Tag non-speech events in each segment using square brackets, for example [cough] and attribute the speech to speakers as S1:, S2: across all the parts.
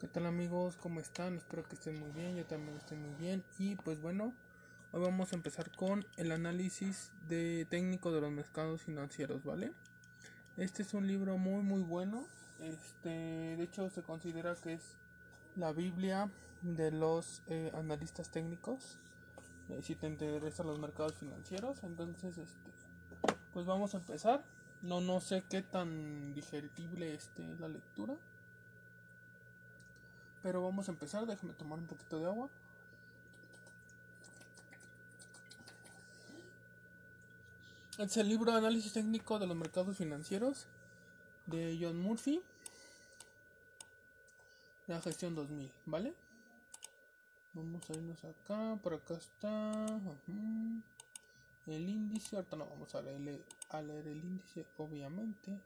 S1: ¿Qué tal amigos? ¿Cómo están? Espero que estén muy bien, yo también estoy muy bien. Y pues bueno, hoy vamos a empezar con el análisis de técnico de los mercados financieros, ¿vale? Este es un libro muy muy bueno. Este, de hecho se considera que es la Biblia de los eh, analistas técnicos. Eh, si te interesan los mercados financieros, entonces este, pues vamos a empezar. No no sé qué tan digerible esté la lectura. Pero vamos a empezar, déjame tomar un poquito de agua. Es el libro análisis técnico de los mercados financieros de John Murphy. La gestión 2000, ¿vale? Vamos a irnos acá, por acá está. El índice, ahorita no vamos a leer, a leer el índice, obviamente.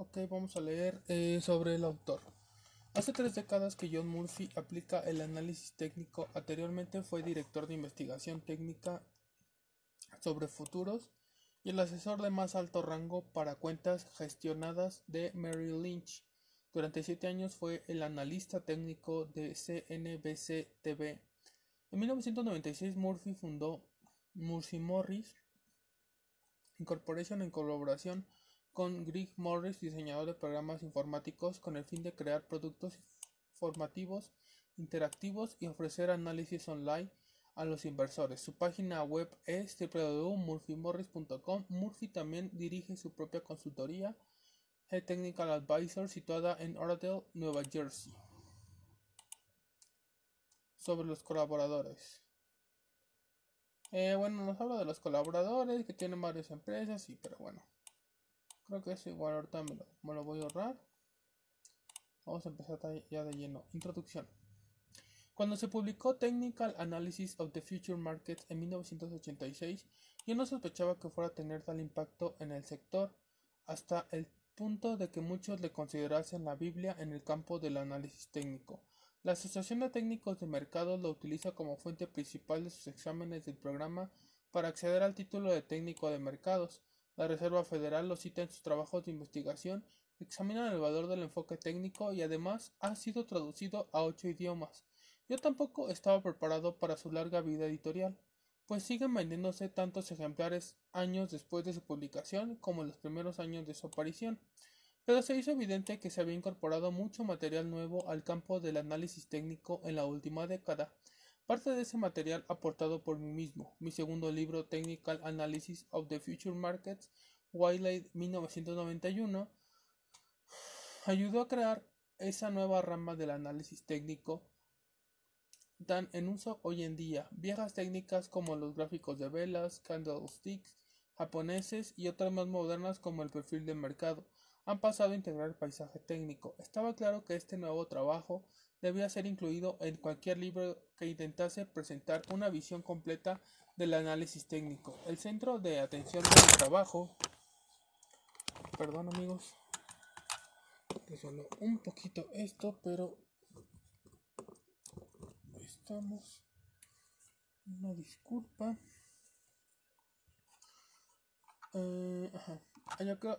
S1: Ok, vamos a leer eh, sobre el autor. Hace tres décadas que John Murphy aplica el análisis técnico. Anteriormente fue director de investigación técnica sobre futuros y el asesor de más alto rango para cuentas gestionadas de Merrill Lynch. Durante siete años fue el analista técnico de CNBC TV. En 1996 Murphy fundó Murphy Morris Incorporation en colaboración con Greg Morris, diseñador de programas informáticos, con el fin de crear productos formativos interactivos y ofrecer análisis online a los inversores. Su página web es www.murphymorris.com. Murphy también dirige su propia consultoría Head Technical Advisor situada en Oradell, Nueva Jersey. Sobre los colaboradores. Eh, bueno, nos habla de los colaboradores que tienen varias empresas, sí, pero bueno. Creo que eso igual ahorita me lo, me lo voy a ahorrar. Vamos a empezar ya de lleno. Introducción. Cuando se publicó Technical Analysis of the Future Markets en 1986, yo no sospechaba que fuera a tener tal impacto en el sector hasta el punto de que muchos le considerasen la Biblia en el campo del análisis técnico. La Asociación de Técnicos de Mercados lo utiliza como fuente principal de sus exámenes del programa para acceder al título de técnico de mercados. La Reserva Federal lo cita en sus trabajos de investigación, examina el valor del enfoque técnico y además ha sido traducido a ocho idiomas. Yo tampoco estaba preparado para su larga vida editorial pues siguen vendiéndose tantos ejemplares años después de su publicación como en los primeros años de su aparición. Pero se hizo evidente que se había incorporado mucho material nuevo al campo del análisis técnico en la última década. Parte de ese material aportado por mí mismo, mi segundo libro Technical Analysis of the Future Markets, Wildlife 1991, ayudó a crear esa nueva rama del análisis técnico dan en uso hoy en día. Viejas técnicas como los gráficos de velas, candlesticks japoneses y otras más modernas como el perfil de mercado han pasado a integrar el paisaje técnico. Estaba claro que este nuevo trabajo debía ser incluido en cualquier libro que intentase presentar una visión completa del análisis técnico. El centro de atención del trabajo, perdón amigos, un poquito esto, pero Una disculpa. Eh,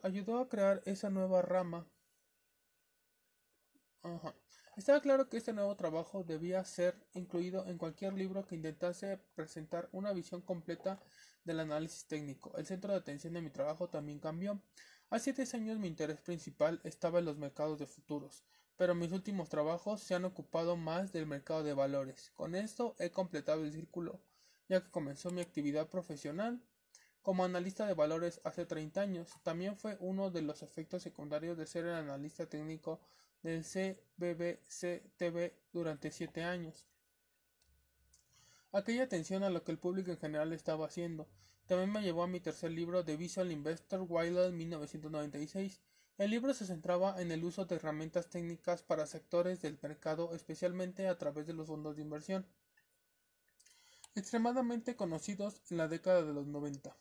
S1: ayudó a crear esa nueva rama. Estaba claro que este nuevo trabajo debía ser incluido en cualquier libro que intentase presentar una visión completa del análisis técnico. El centro de atención de mi trabajo también cambió. Hace 10 años mi interés principal estaba en los mercados de futuros pero mis últimos trabajos se han ocupado más del mercado de valores. Con esto he completado el círculo, ya que comenzó mi actividad profesional como analista de valores hace 30 años. También fue uno de los efectos secundarios de ser el analista técnico del CBBC-TV durante 7 años. Aquella atención a lo que el público en general estaba haciendo también me llevó a mi tercer libro de Visual Investor Wild 1996 el libro se centraba en el uso de herramientas técnicas para sectores del mercado, especialmente a través de los fondos de inversión, extremadamente conocidos en la década de los 90.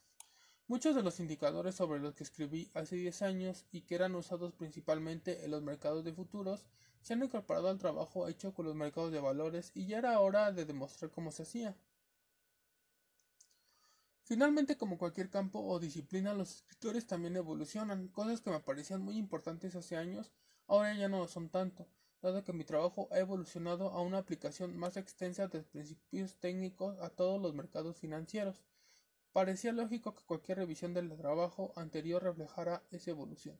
S1: Muchos de los indicadores sobre los que escribí hace 10 años y que eran usados principalmente en los mercados de futuros se han incorporado al trabajo hecho con los mercados de valores y ya era hora de demostrar cómo se hacía. Finalmente, como cualquier campo o disciplina, los escritores también evolucionan, cosas que me parecían muy importantes hace años, ahora ya no lo son tanto, dado que mi trabajo ha evolucionado a una aplicación más extensa de principios técnicos a todos los mercados financieros. Parecía lógico que cualquier revisión del trabajo anterior reflejara esa evolución.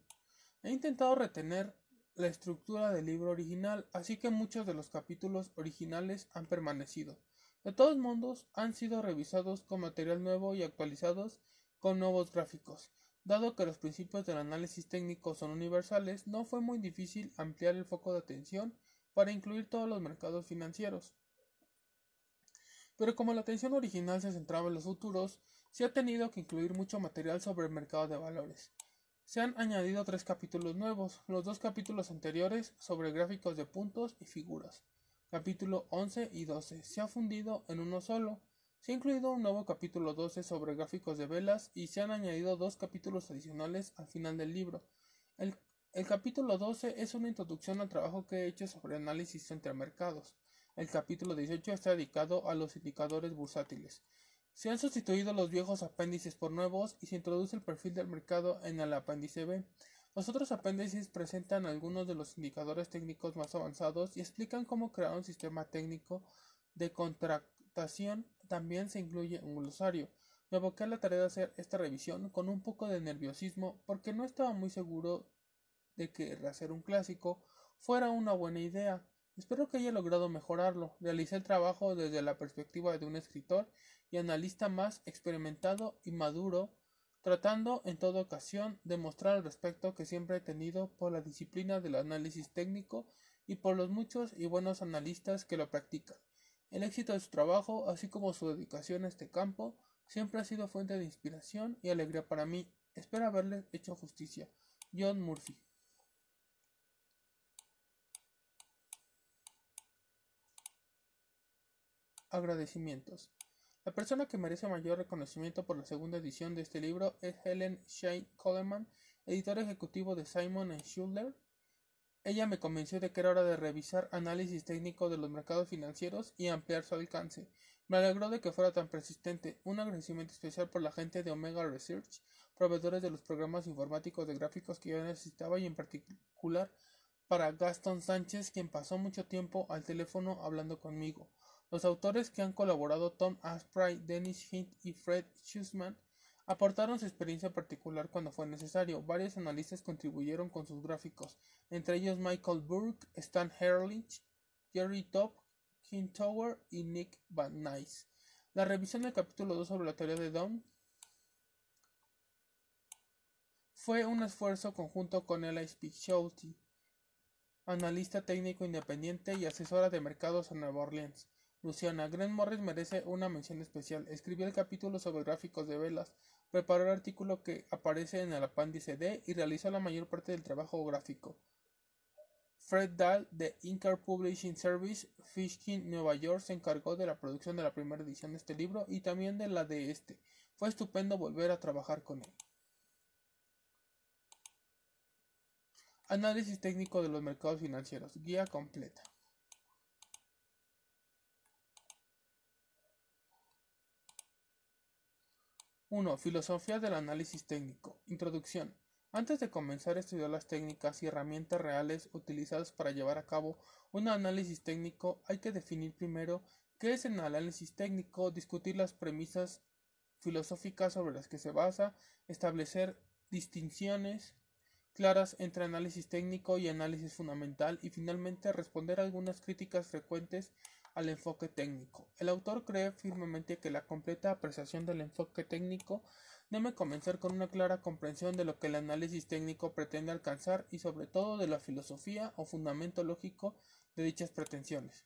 S1: He intentado retener la estructura del libro original, así que muchos de los capítulos originales han permanecido. De todos modos, han sido revisados con material nuevo y actualizados con nuevos gráficos. Dado que los principios del análisis técnico son universales, no fue muy difícil ampliar el foco de atención para incluir todos los mercados financieros. Pero como la atención original se centraba en los futuros, se ha tenido que incluir mucho material sobre el mercado de valores. Se han añadido tres capítulos nuevos, los dos capítulos anteriores sobre gráficos de puntos y figuras. Capítulo 11 y 12 se ha fundido en uno solo. Se ha incluido un nuevo capítulo 12 sobre gráficos de velas y se han añadido dos capítulos adicionales al final del libro. El, el capítulo 12 es una introducción al trabajo que he hecho sobre análisis entre mercados. El capítulo 18 está dedicado a los indicadores bursátiles. Se han sustituido los viejos apéndices por nuevos y se introduce el perfil del mercado en el apéndice B. Los otros apéndices presentan algunos de los indicadores técnicos más avanzados y explican cómo crear un sistema técnico de contratación. También se incluye un glosario. Me aboqué a la tarea de hacer esta revisión con un poco de nerviosismo porque no estaba muy seguro de que rehacer un clásico fuera una buena idea. Espero que haya logrado mejorarlo. Realicé el trabajo desde la perspectiva de un escritor y analista más experimentado y maduro, tratando en toda ocasión de mostrar al respecto que siempre he tenido por la disciplina del análisis técnico y por los muchos y buenos analistas que lo practican. El éxito de su trabajo, así como su dedicación a este campo, siempre ha sido fuente de inspiración y alegría para mí. Espero haberle hecho justicia. John Murphy. Agradecimientos. La persona que merece mayor reconocimiento por la segunda edición de este libro es Helen Shea Coleman, editor ejecutivo de Simon Schuller. Ella me convenció de que era hora de revisar análisis técnico de los mercados financieros y ampliar su alcance. Me alegró de que fuera tan persistente. Un agradecimiento especial por la gente de Omega Research, proveedores de los programas informáticos de gráficos que yo necesitaba y en particular para Gaston Sánchez, quien pasó mucho tiempo al teléfono hablando conmigo. Los autores que han colaborado Tom Asprey, Dennis Hint y Fred Schussman aportaron su experiencia particular cuando fue necesario. Varios analistas contribuyeron con sus gráficos, entre ellos Michael Burke, Stan Herlich, Jerry Top, Kim Tower y Nick Van Nice. La revisión del capítulo 2 sobre la teoría de Dawn fue un esfuerzo conjunto con Eli Schulte, analista técnico independiente y asesora de mercados en Nueva Orleans. Luciana, Grant Morris merece una mención especial. Escribió el capítulo sobre gráficos de velas, preparó el artículo que aparece en el apéndice D y realizó la mayor parte del trabajo gráfico. Fred Dahl de Incar Publishing Service, Fishkin, Nueva York, se encargó de la producción de la primera edición de este libro y también de la de este. Fue estupendo volver a trabajar con él. Análisis técnico de los mercados financieros. Guía completa. 1. Filosofía del análisis técnico. Introducción. Antes de comenzar a estudiar las técnicas y herramientas reales utilizadas para llevar a cabo un análisis técnico, hay que definir primero qué es el análisis técnico, discutir las premisas filosóficas sobre las que se basa, establecer distinciones claras entre análisis técnico y análisis fundamental y finalmente responder algunas críticas frecuentes al enfoque técnico. El autor cree firmemente que la completa apreciación del enfoque técnico debe comenzar con una clara comprensión de lo que el análisis técnico pretende alcanzar y sobre todo de la filosofía o fundamento lógico de dichas pretensiones.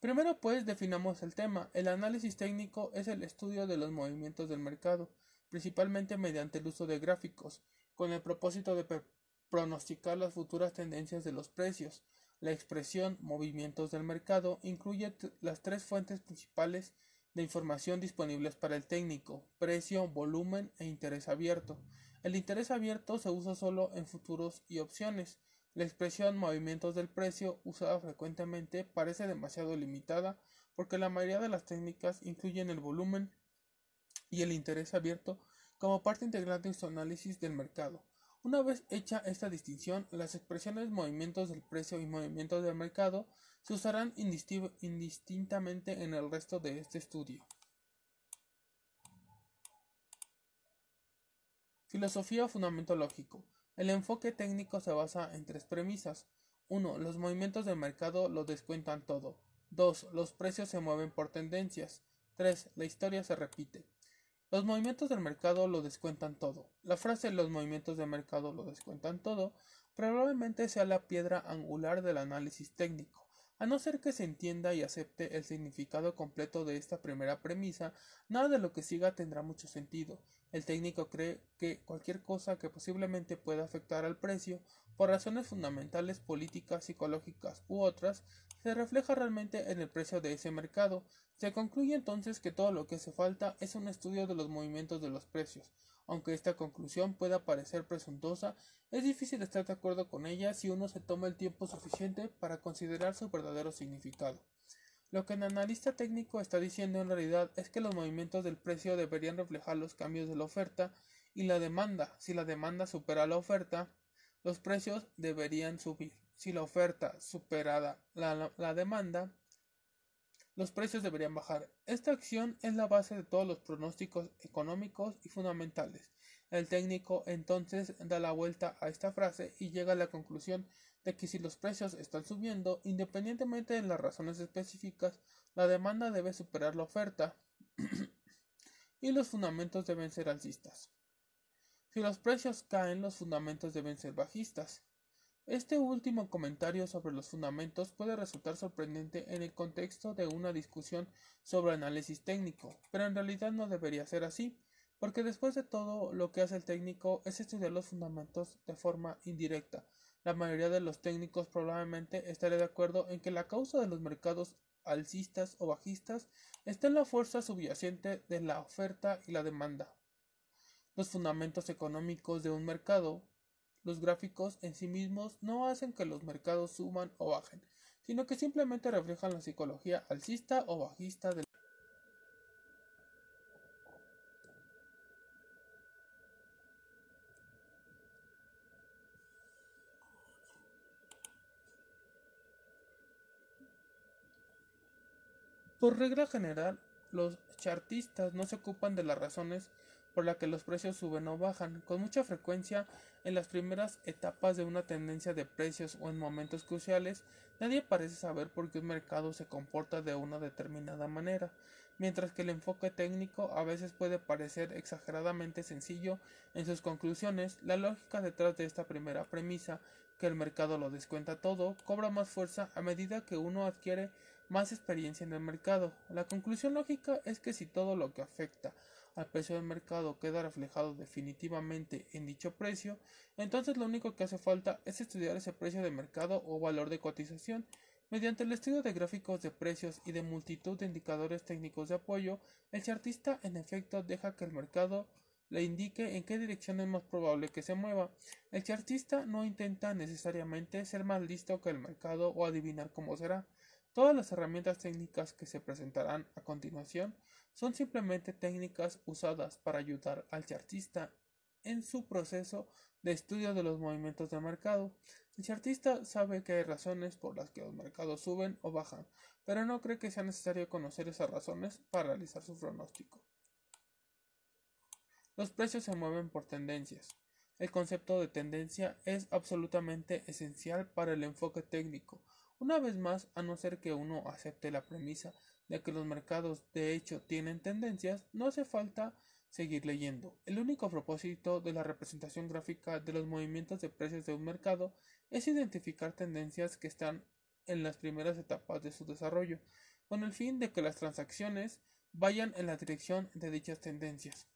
S1: Primero pues definamos el tema. El análisis técnico es el estudio de los movimientos del mercado, principalmente mediante el uso de gráficos, con el propósito de pronosticar las futuras tendencias de los precios, la expresión movimientos del mercado incluye las tres fuentes principales de información disponibles para el técnico, precio, volumen e interés abierto. El interés abierto se usa solo en futuros y opciones. La expresión movimientos del precio, usada frecuentemente, parece demasiado limitada porque la mayoría de las técnicas incluyen el volumen y el interés abierto como parte integral de su análisis del mercado. Una vez hecha esta distinción, las expresiones movimientos del precio y movimientos del mercado se usarán indistintamente en el resto de este estudio. Filosofía o fundamento lógico. El enfoque técnico se basa en tres premisas. 1. Los movimientos del mercado lo descuentan todo. 2. Los precios se mueven por tendencias. 3. La historia se repite. Los movimientos del mercado lo descuentan todo. La frase los movimientos del mercado lo descuentan todo probablemente sea la piedra angular del análisis técnico. A no ser que se entienda y acepte el significado completo de esta primera premisa, nada de lo que siga tendrá mucho sentido. El técnico cree que cualquier cosa que posiblemente pueda afectar al precio, por razones fundamentales políticas, psicológicas u otras, se refleja realmente en el precio de ese mercado. Se concluye entonces que todo lo que hace falta es un estudio de los movimientos de los precios. Aunque esta conclusión pueda parecer presuntuosa, es difícil estar de acuerdo con ella si uno se toma el tiempo suficiente para considerar su verdadero significado. Lo que el analista técnico está diciendo en realidad es que los movimientos del precio deberían reflejar los cambios de la oferta y la demanda. Si la demanda supera la oferta, los precios deberían subir. Si la oferta superada la, demanda, los precios deberían bajar. Esta acción es la base de todos los pronósticos económicos y fundamentales. El técnico entonces da la vuelta a esta frase y llega a la conclusión de que si los precios están subiendo, independientemente de las razones específicas, la demanda debe superar la oferta [clears throat] y los fundamentos deben ser alcistas. Si los precios caen, los fundamentos deben ser bajistas. Este último comentario sobre los fundamentos puede resultar sorprendente en el contexto de una discusión sobre análisis técnico, pero en realidad no debería ser así, porque después de todo lo que hace el técnico es estudiar los fundamentos de forma indirecta, la mayoría de los técnicos probablemente estaré de acuerdo en que la causa de los mercados alcistas o bajistas está en la fuerza subyacente de la oferta y la demanda. Los fundamentos económicos de un mercado, los gráficos en sí mismos no hacen que los mercados suban o bajen, sino que simplemente reflejan la psicología alcista o bajista del Por regla general, los chartistas no se ocupan de las razones por las que los precios suben o bajan. Con mucha frecuencia, en las primeras etapas de una tendencia de precios o en momentos cruciales, nadie parece saber por qué un mercado se comporta de una determinada manera, mientras que el enfoque técnico a veces puede parecer exageradamente sencillo en sus conclusiones, la lógica detrás de esta primera premisa, que el mercado lo descuenta todo, cobra más fuerza a medida que uno adquiere más experiencia en el mercado. La conclusión lógica es que si todo lo que afecta al precio del mercado queda reflejado definitivamente en dicho precio, entonces lo único que hace falta es estudiar ese precio de mercado o valor de cotización. Mediante el estudio de gráficos de precios y de multitud de indicadores técnicos de apoyo, el chartista en efecto deja que el mercado le indique en qué dirección es más probable que se mueva. El chartista no intenta necesariamente ser más listo que el mercado o adivinar cómo será. Todas las herramientas técnicas que se presentarán a continuación son simplemente técnicas usadas para ayudar al chartista en su proceso de estudio de los movimientos de mercado. El chartista sabe que hay razones por las que los mercados suben o bajan, pero no cree que sea necesario conocer esas razones para realizar su pronóstico. Los precios se mueven por tendencias. El concepto de tendencia es absolutamente esencial para el enfoque técnico, una vez más, a no ser que uno acepte la premisa de que los mercados de hecho tienen tendencias, no hace falta seguir leyendo. El único propósito de la representación gráfica de los movimientos de precios de un mercado es identificar tendencias que están en las primeras etapas de su desarrollo, con el fin de que las transacciones vayan en la dirección de dichas tendencias.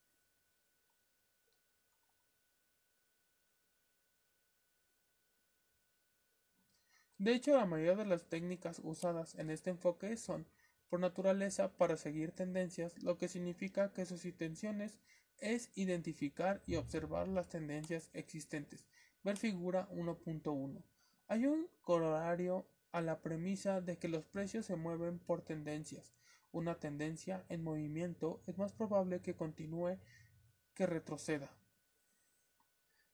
S1: De hecho, la mayoría de las técnicas usadas en este enfoque son por naturaleza para seguir tendencias, lo que significa que sus intenciones es identificar y observar las tendencias existentes. Ver figura 1.1. Hay un corolario a la premisa de que los precios se mueven por tendencias. Una tendencia en movimiento es más probable que continúe que retroceda.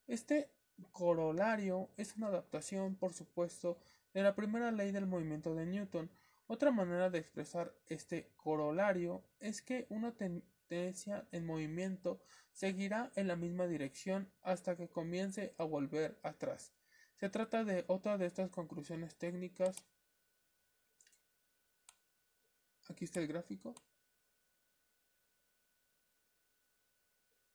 S1: Este corolario es una adaptación, por supuesto, de la primera ley del movimiento de Newton. Otra manera de expresar este corolario es que una tendencia en movimiento seguirá en la misma dirección hasta que comience a volver atrás. Se trata de otra de estas conclusiones técnicas. Aquí está el gráfico.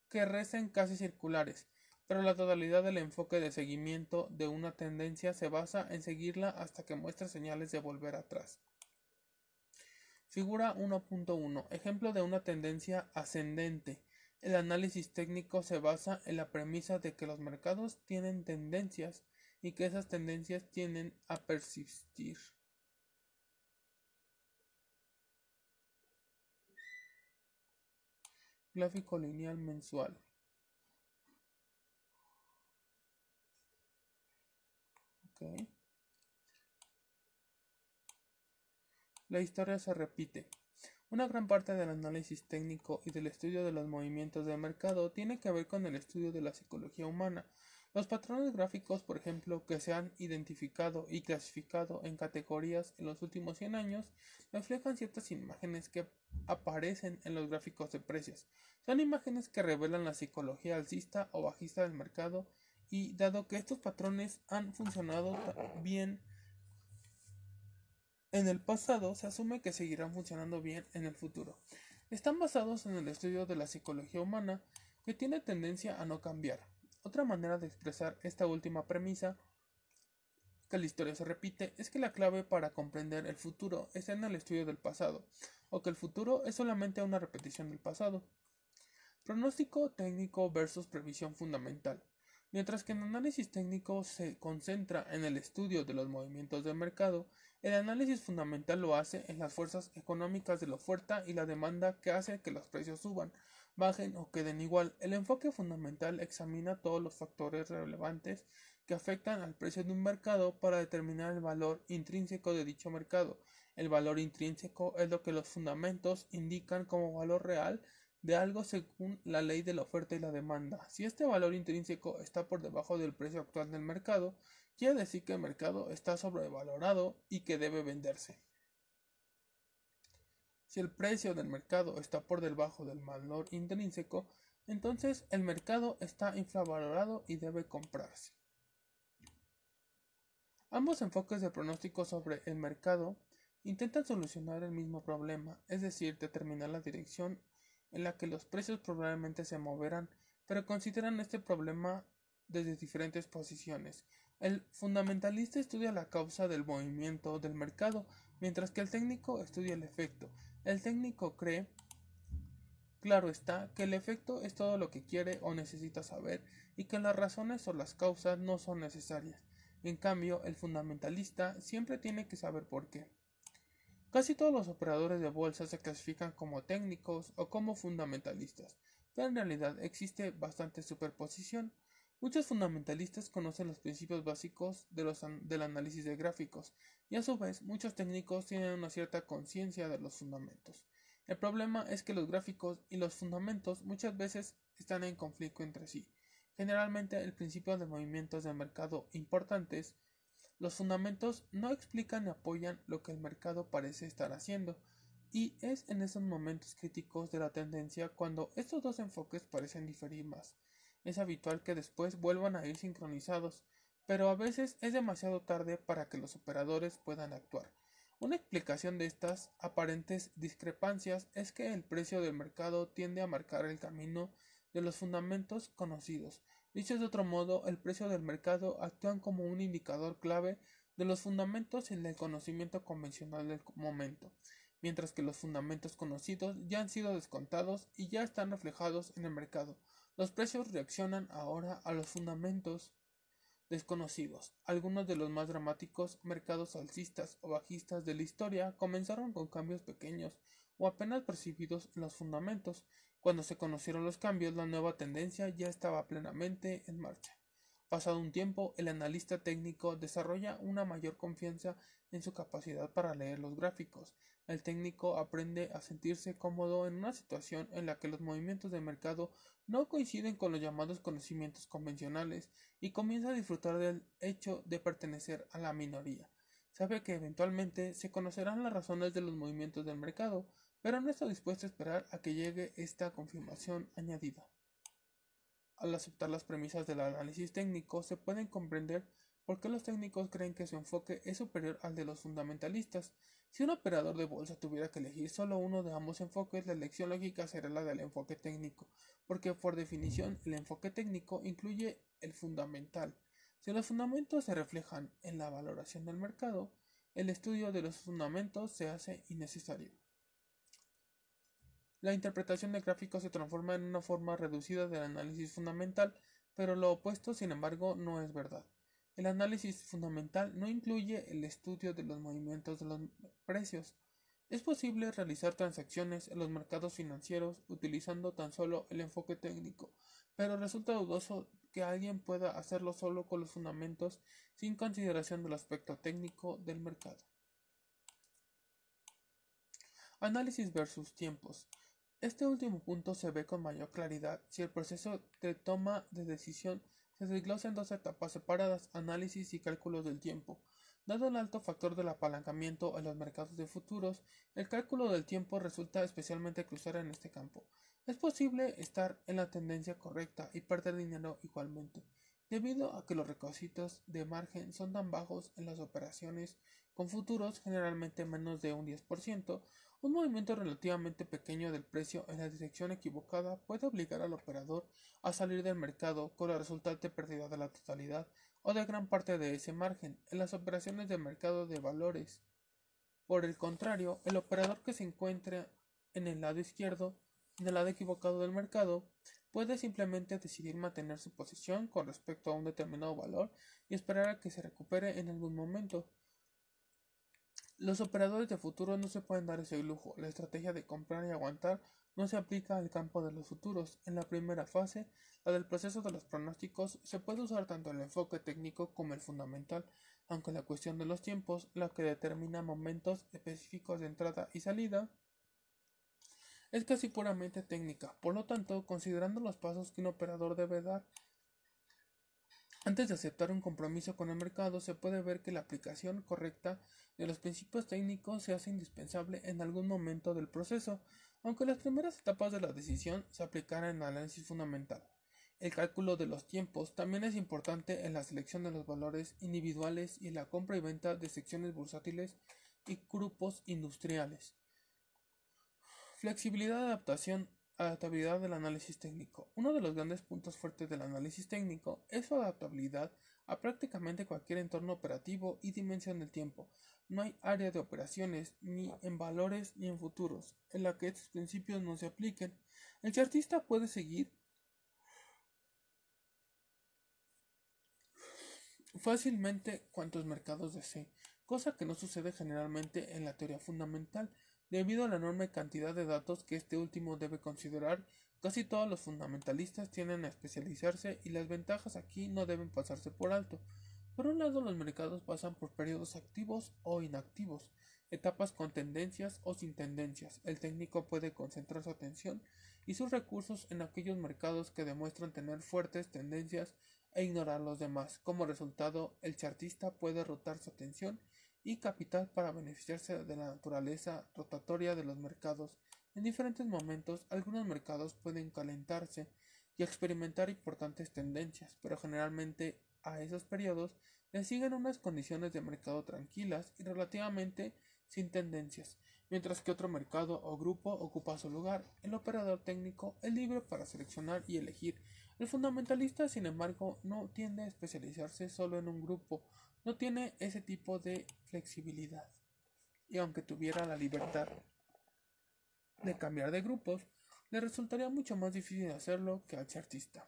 S1: Que recen casi circulares pero la totalidad del enfoque de seguimiento de una tendencia se basa en seguirla hasta que muestre señales de volver atrás. Figura 1.1. Ejemplo de una tendencia ascendente. El análisis técnico se basa en la premisa de que los mercados tienen tendencias y que esas tendencias tienden a persistir. Gráfico lineal mensual. La historia se repite. Una gran parte del análisis técnico y del estudio de los movimientos de mercado tiene que ver con el estudio de la psicología humana. Los patrones gráficos, por ejemplo, que se han identificado y clasificado en categorías en los últimos 100 años, reflejan ciertas imágenes que aparecen en los gráficos de precios. Son imágenes que revelan la psicología alcista o bajista del mercado y dado que estos patrones han funcionado bien en el pasado, se asume que seguirán funcionando bien en el futuro. Están basados en el estudio de la psicología humana que tiene tendencia a no cambiar. Otra manera de expresar esta última premisa que la historia se repite es que la clave para comprender el futuro está en el estudio del pasado, o que el futuro es solamente una repetición del pasado. Pronóstico técnico versus previsión fundamental. Mientras que el análisis técnico se concentra en el estudio de los movimientos del mercado, el análisis fundamental lo hace en las fuerzas económicas de la oferta y la demanda que hace que los precios suban, bajen o queden igual. El enfoque fundamental examina todos los factores relevantes que afectan al precio de un mercado para determinar el valor intrínseco de dicho mercado. El valor intrínseco es lo que los fundamentos indican como valor real de algo según la ley de la oferta y la demanda. Si este valor intrínseco está por debajo del precio actual del mercado, quiere decir que el mercado está sobrevalorado y que debe venderse. Si el precio del mercado está por debajo del valor intrínseco, entonces el mercado está infravalorado y debe comprarse. Ambos enfoques de pronóstico sobre el mercado intentan solucionar el mismo problema, es decir, determinar la dirección en la que los precios probablemente se moverán, pero consideran este problema desde diferentes posiciones. El fundamentalista estudia la causa del movimiento del mercado, mientras que el técnico estudia el efecto. El técnico cree, claro está, que el efecto es todo lo que quiere o necesita saber y que las razones o las causas no son necesarias. En cambio, el fundamentalista siempre tiene que saber por qué. Casi todos los operadores de bolsa se clasifican como técnicos o como fundamentalistas, pero en realidad existe bastante superposición. Muchos fundamentalistas conocen los principios básicos del análisis de gráficos y a su vez muchos técnicos tienen una cierta conciencia de los fundamentos. El problema es que los gráficos y los fundamentos muchas veces están en conflicto entre sí. Generalmente el principio de movimientos de mercado importantes los fundamentos no explican ni apoyan lo que el mercado parece estar haciendo, y es en esos momentos críticos de la tendencia cuando estos dos enfoques parecen diferir más. Es habitual que después vuelvan a ir sincronizados, pero a veces es demasiado tarde para que los operadores puedan actuar. Una explicación de estas aparentes discrepancias es que el precio del mercado tiende a marcar el camino de los fundamentos conocidos, Dicho de otro modo, el precio del mercado actúa como un indicador clave de los fundamentos en el conocimiento convencional del momento, mientras que los fundamentos conocidos ya han sido descontados y ya están reflejados en el mercado. Los precios reaccionan ahora a los fundamentos desconocidos. Algunos de los más dramáticos mercados alcistas o bajistas de la historia comenzaron con cambios pequeños o apenas percibidos en los fundamentos. Cuando se conocieron los cambios, la nueva tendencia ya estaba plenamente en marcha. Pasado un tiempo, el analista técnico desarrolla una mayor confianza en su capacidad para leer los gráficos. El técnico aprende a sentirse cómodo en una situación en la que los movimientos de mercado no coinciden con los llamados conocimientos convencionales y comienza a disfrutar del hecho de pertenecer a la minoría. Sabe que eventualmente se conocerán las razones de los movimientos del mercado, pero no está dispuesto a esperar a que llegue esta confirmación añadida. Al aceptar las premisas del análisis técnico, se pueden comprender por qué los técnicos creen que su enfoque es superior al de los fundamentalistas. Si un operador de bolsa tuviera que elegir solo uno de ambos enfoques, la elección lógica sería la del enfoque técnico, porque por definición el enfoque técnico incluye el fundamental. Si los fundamentos se reflejan en la valoración del mercado, el estudio de los fundamentos se hace innecesario. La interpretación de gráficos se transforma en una forma reducida del análisis fundamental, pero lo opuesto, sin embargo, no es verdad. El análisis fundamental no incluye el estudio de los movimientos de los precios. Es posible realizar transacciones en los mercados financieros utilizando tan solo el enfoque técnico, pero resulta dudoso que alguien pueda hacerlo solo con los fundamentos sin consideración del aspecto técnico del mercado. Análisis versus tiempos. Este último punto se ve con mayor claridad si el proceso de toma de decisión se desglosa en dos etapas separadas, análisis y cálculos del tiempo. Dado el alto factor del apalancamiento en los mercados de futuros, el cálculo del tiempo resulta especialmente crucial en este campo. Es posible estar en la tendencia correcta y perder dinero igualmente, debido a que los requisitos de margen son tan bajos en las operaciones con futuros generalmente menos de un 10%, un movimiento relativamente pequeño del precio en la dirección equivocada puede obligar al operador a salir del mercado con la resultante pérdida de la totalidad o de gran parte de ese margen en las operaciones de mercado de valores. Por el contrario, el operador que se encuentra en el lado izquierdo, en el lado equivocado del mercado, puede simplemente decidir mantener su posición con respecto a un determinado valor y esperar a que se recupere en algún momento. Los operadores de futuro no se pueden dar ese lujo. La estrategia de comprar y aguantar no se aplica al campo de los futuros. En la primera fase, la del proceso de los pronósticos, se puede usar tanto el enfoque técnico como el fundamental, aunque la cuestión de los tiempos, la que determina momentos específicos de entrada y salida, es casi puramente técnica. Por lo tanto, considerando los pasos que un operador debe dar antes de aceptar un compromiso con el mercado, se puede ver que la aplicación correcta de los principios técnicos se hace indispensable en algún momento del proceso, aunque las primeras etapas de la decisión se aplicaran en análisis fundamental. El cálculo de los tiempos también es importante en la selección de los valores individuales y la compra y venta de secciones bursátiles y grupos industriales. Flexibilidad de adaptación Adaptabilidad del análisis técnico. Uno de los grandes puntos fuertes del análisis técnico es su adaptabilidad a prácticamente cualquier entorno operativo y dimensión del tiempo. No hay área de operaciones, ni en valores ni en futuros, en la que estos principios no se apliquen. El chartista puede seguir fácilmente cuantos mercados desee, cosa que no sucede generalmente en la teoría fundamental. Debido a la enorme cantidad de datos que este último debe considerar, casi todos los fundamentalistas tienden a especializarse y las ventajas aquí no deben pasarse por alto. Por un lado, los mercados pasan por periodos activos o inactivos, etapas con tendencias o sin tendencias. El técnico puede concentrar su atención y sus recursos en aquellos mercados que demuestran tener fuertes tendencias e ignorar los demás. Como resultado, el chartista puede rotar su atención y capital para beneficiarse de la naturaleza rotatoria de los mercados. En diferentes momentos, algunos mercados pueden calentarse y experimentar importantes tendencias, pero generalmente a esos periodos le siguen unas condiciones de mercado tranquilas y relativamente sin tendencias, mientras que otro mercado o grupo ocupa su lugar. El operador técnico es libre para seleccionar y elegir. El fundamentalista, sin embargo, no tiende a especializarse solo en un grupo no tiene ese tipo de flexibilidad. Y aunque tuviera la libertad de cambiar de grupos, le resultaría mucho más difícil hacerlo que al chartista.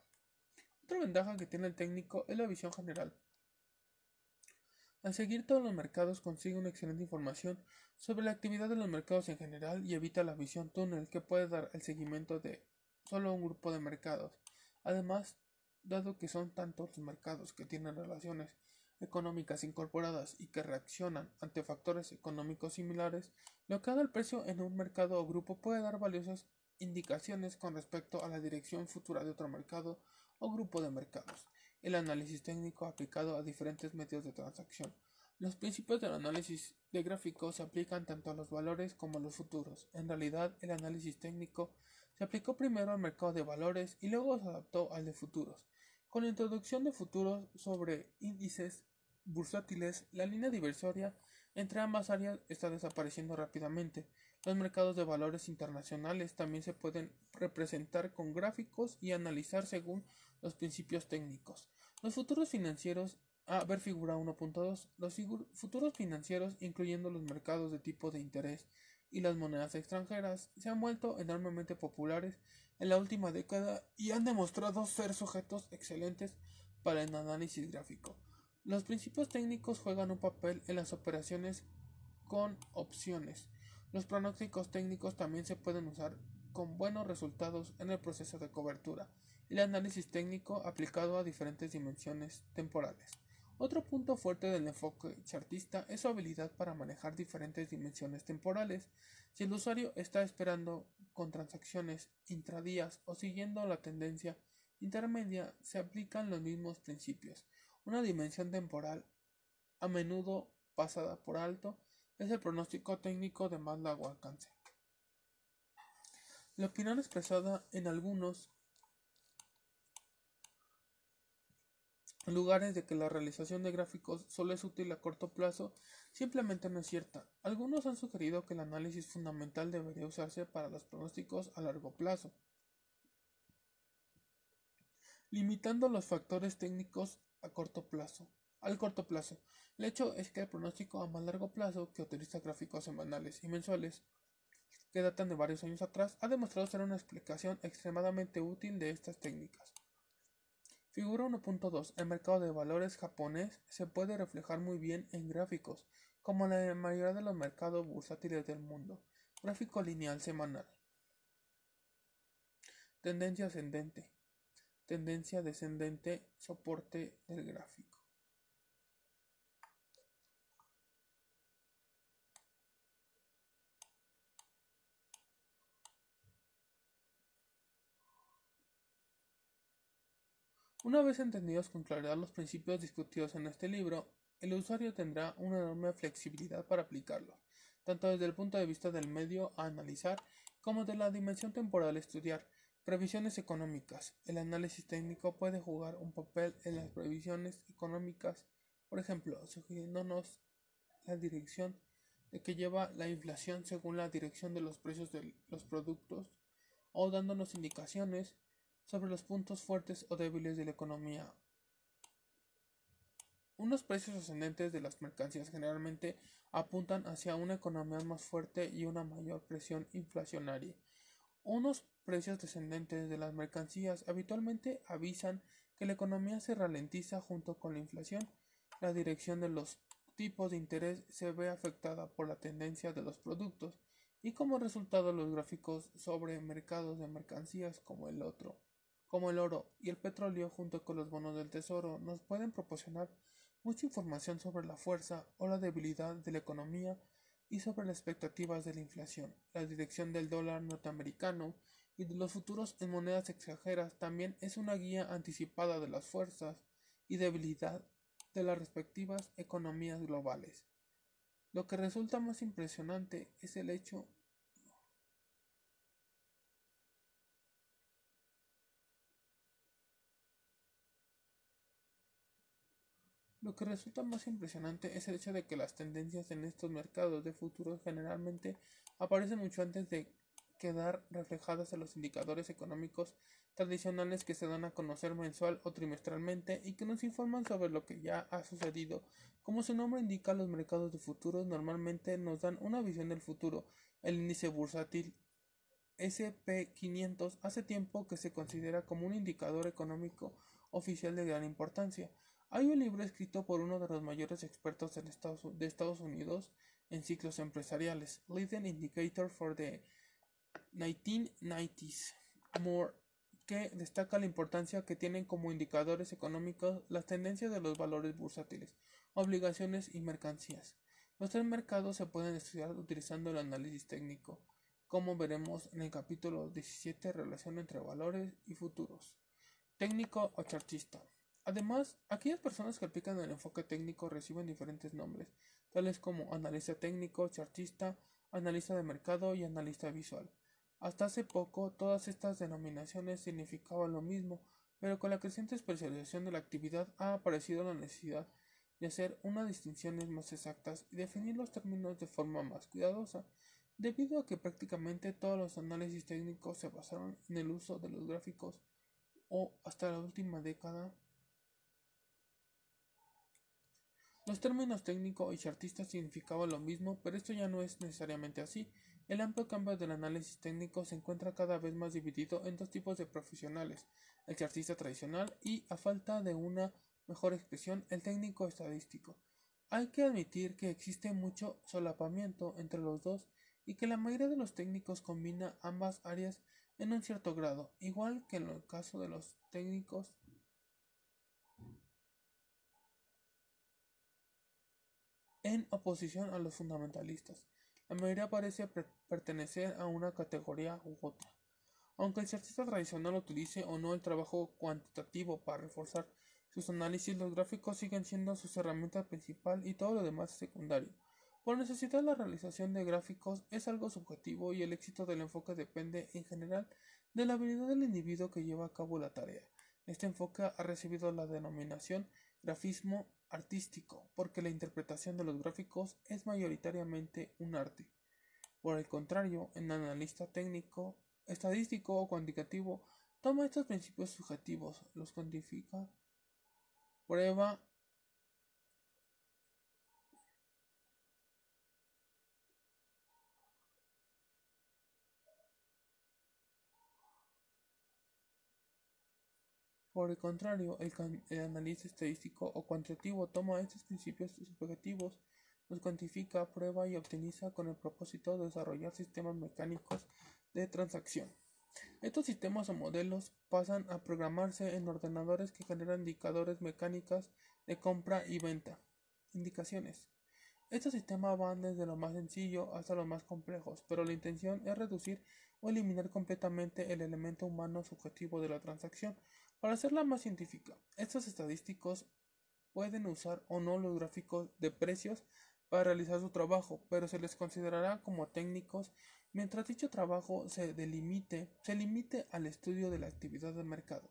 S1: Otra ventaja que tiene el técnico es la visión general. Al seguir todos los mercados consigue una excelente información sobre la actividad de los mercados en general y evita la visión túnel que puede dar el seguimiento de solo un grupo de mercados. Además, dado que son tantos los mercados que tienen relaciones económicas incorporadas y que reaccionan ante factores económicos similares, lo que haga el precio en un mercado o grupo puede dar valiosas indicaciones con respecto a la dirección futura de otro mercado o grupo de mercados. El análisis técnico aplicado a diferentes medios de transacción. Los principios del análisis de gráficos se aplican tanto a los valores como a los futuros. En realidad, el análisis técnico se aplicó primero al mercado de valores y luego se adaptó al de futuros. Con la introducción de futuros sobre índices bursátiles, la línea divisoria entre ambas áreas está desapareciendo rápidamente. Los mercados de valores internacionales también se pueden representar con gráficos y analizar según los principios técnicos. Los futuros financieros a ver figura 1.2. Los futuros financieros, incluyendo los mercados de tipo de interés y las monedas extranjeras, se han vuelto enormemente populares en la última década y han demostrado ser sujetos excelentes para el análisis gráfico. Los principios técnicos juegan un papel en las operaciones con opciones. Los pronósticos técnicos también se pueden usar con buenos resultados en el proceso de cobertura y el análisis técnico aplicado a diferentes dimensiones temporales. Otro punto fuerte del enfoque chartista es su habilidad para manejar diferentes dimensiones temporales. Si el usuario está esperando con transacciones intradías o siguiendo la tendencia intermedia, se aplican los mismos principios. Una dimensión temporal, a menudo pasada por alto, es el pronóstico técnico de más largo alcance. La opinión expresada en algunos lugares de que la realización de gráficos solo es útil a corto plazo simplemente no es cierta. Algunos han sugerido que el análisis fundamental debería usarse para los pronósticos a largo plazo, limitando los factores técnicos a corto plazo. Al corto plazo. El hecho es que el pronóstico a más largo plazo, que utiliza gráficos semanales y mensuales, que datan de varios años atrás, ha demostrado ser una explicación extremadamente útil de estas técnicas. Figura 1.2. El mercado de valores japonés se puede reflejar muy bien en gráficos, como la mayoría de los mercados bursátiles del mundo. Gráfico lineal semanal. Tendencia ascendente tendencia descendente, soporte del gráfico. Una vez entendidos con claridad los principios discutidos en este libro, el usuario tendrá una enorme flexibilidad para aplicarlos, tanto desde el punto de vista del medio a analizar como de la dimensión temporal a estudiar, Previsiones económicas. El análisis técnico puede jugar un papel en las previsiones económicas, por ejemplo, sugiriéndonos la dirección de que lleva la inflación según la dirección de los precios de los productos o dándonos indicaciones sobre los puntos fuertes o débiles de la economía. Unos precios ascendentes de las mercancías generalmente apuntan hacia una economía más fuerte y una mayor presión inflacionaria. Unos precios descendentes de las mercancías habitualmente avisan que la economía se ralentiza junto con la inflación. La dirección de los tipos de interés se ve afectada por la tendencia de los productos y como resultado los gráficos sobre mercados de mercancías como el otro, como el oro y el petróleo junto con los bonos del tesoro nos pueden proporcionar mucha información sobre la fuerza o la debilidad de la economía y sobre las expectativas de la inflación. La dirección del dólar norteamericano y de los futuros en monedas extranjeras también es una guía anticipada de las fuerzas y debilidad de las respectivas economías globales. Lo que resulta más impresionante es el hecho Lo que resulta más impresionante es el hecho de que las tendencias en estos mercados de futuros generalmente aparecen mucho antes de quedar reflejadas en los indicadores económicos tradicionales que se dan a conocer mensual o trimestralmente y que nos informan sobre lo que ya ha sucedido. Como su nombre indica, los mercados de futuros normalmente nos dan una visión del futuro. El índice bursátil SP500 hace tiempo que se considera como un indicador económico oficial de gran importancia. Hay un libro escrito por uno de los mayores expertos de Estados Unidos en ciclos empresariales, Leading Indicator for the 1990s, Moore, que destaca la importancia que tienen como indicadores económicos las tendencias de los valores bursátiles, obligaciones y mercancías. Los tres mercados se pueden estudiar utilizando el análisis técnico, como veremos en el capítulo 17, relación entre valores y futuros. Técnico o chartista. Además, aquellas personas que aplican el enfoque técnico reciben diferentes nombres, tales como analista técnico, chartista, analista de mercado y analista visual. Hasta hace poco, todas estas denominaciones significaban lo mismo, pero con la creciente especialización de la actividad ha aparecido la necesidad de hacer unas distinciones más exactas y definir los términos de forma más cuidadosa, debido a que prácticamente todos los análisis técnicos se basaron en el uso de los gráficos o hasta la última década Los términos técnico y chartista significaban lo mismo, pero esto ya no es necesariamente así. El amplio cambio del análisis técnico se encuentra cada vez más dividido en dos tipos de profesionales, el chartista tradicional y, a falta de una mejor expresión, el técnico estadístico. Hay que admitir que existe mucho solapamiento entre los dos y que la mayoría de los técnicos combina ambas áreas en un cierto grado, igual que en el caso de los técnicos en oposición a los fundamentalistas. La mayoría parece pertenecer a una categoría u otra. Aunque el chartista tradicional utilice o no el trabajo cuantitativo para reforzar sus análisis, los gráficos siguen siendo su herramienta principal y todo lo demás secundario. Por necesidad la realización de gráficos es algo subjetivo y el éxito del enfoque depende en general de la habilidad del individuo que lleva a cabo la tarea. Este enfoque ha recibido la denominación grafismo artístico, porque la interpretación de los gráficos es mayoritariamente un arte. Por el contrario, el analista técnico, estadístico o cuantitativo toma estos principios subjetivos, los cuantifica, prueba Por el contrario, el, analista estadístico o cuantitativo toma estos principios subjetivos, los cuantifica, prueba y optimiza con el propósito de desarrollar sistemas mecánicos de transacción. Estos sistemas o modelos pasan a programarse en ordenadores que generan indicadores mecánicas de compra y venta. Indicaciones. Estos sistemas van desde lo más sencillo hasta los más complejos, pero la intención es reducir o eliminar completamente el elemento humano subjetivo de la transacción para hacerla más científica, estos estadísticos pueden usar o no los gráficos de precios para realizar su trabajo, pero se les considerará como técnicos mientras dicho trabajo se delimite, se limite al estudio de la actividad del mercado.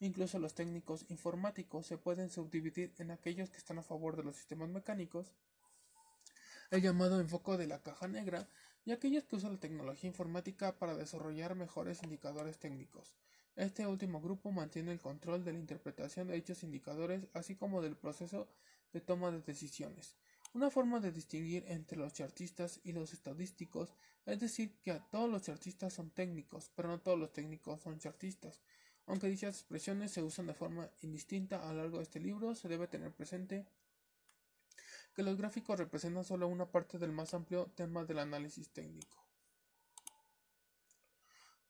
S1: Incluso los técnicos informáticos se pueden subdividir en aquellos que están a favor de los sistemas mecánicos, el llamado enfoque de la caja negra, y aquellos que usan la tecnología informática para desarrollar mejores indicadores técnicos. Este último grupo mantiene el control de la interpretación de dichos indicadores, así como del proceso de toma de decisiones. Una forma de distinguir entre los chartistas y los estadísticos es decir que todos los chartistas son técnicos, pero no todos los técnicos son chartistas. Aunque dichas expresiones se usan de forma indistinta a lo largo de este libro, se debe tener presente que los gráficos representan solo una parte del más amplio tema del análisis técnico.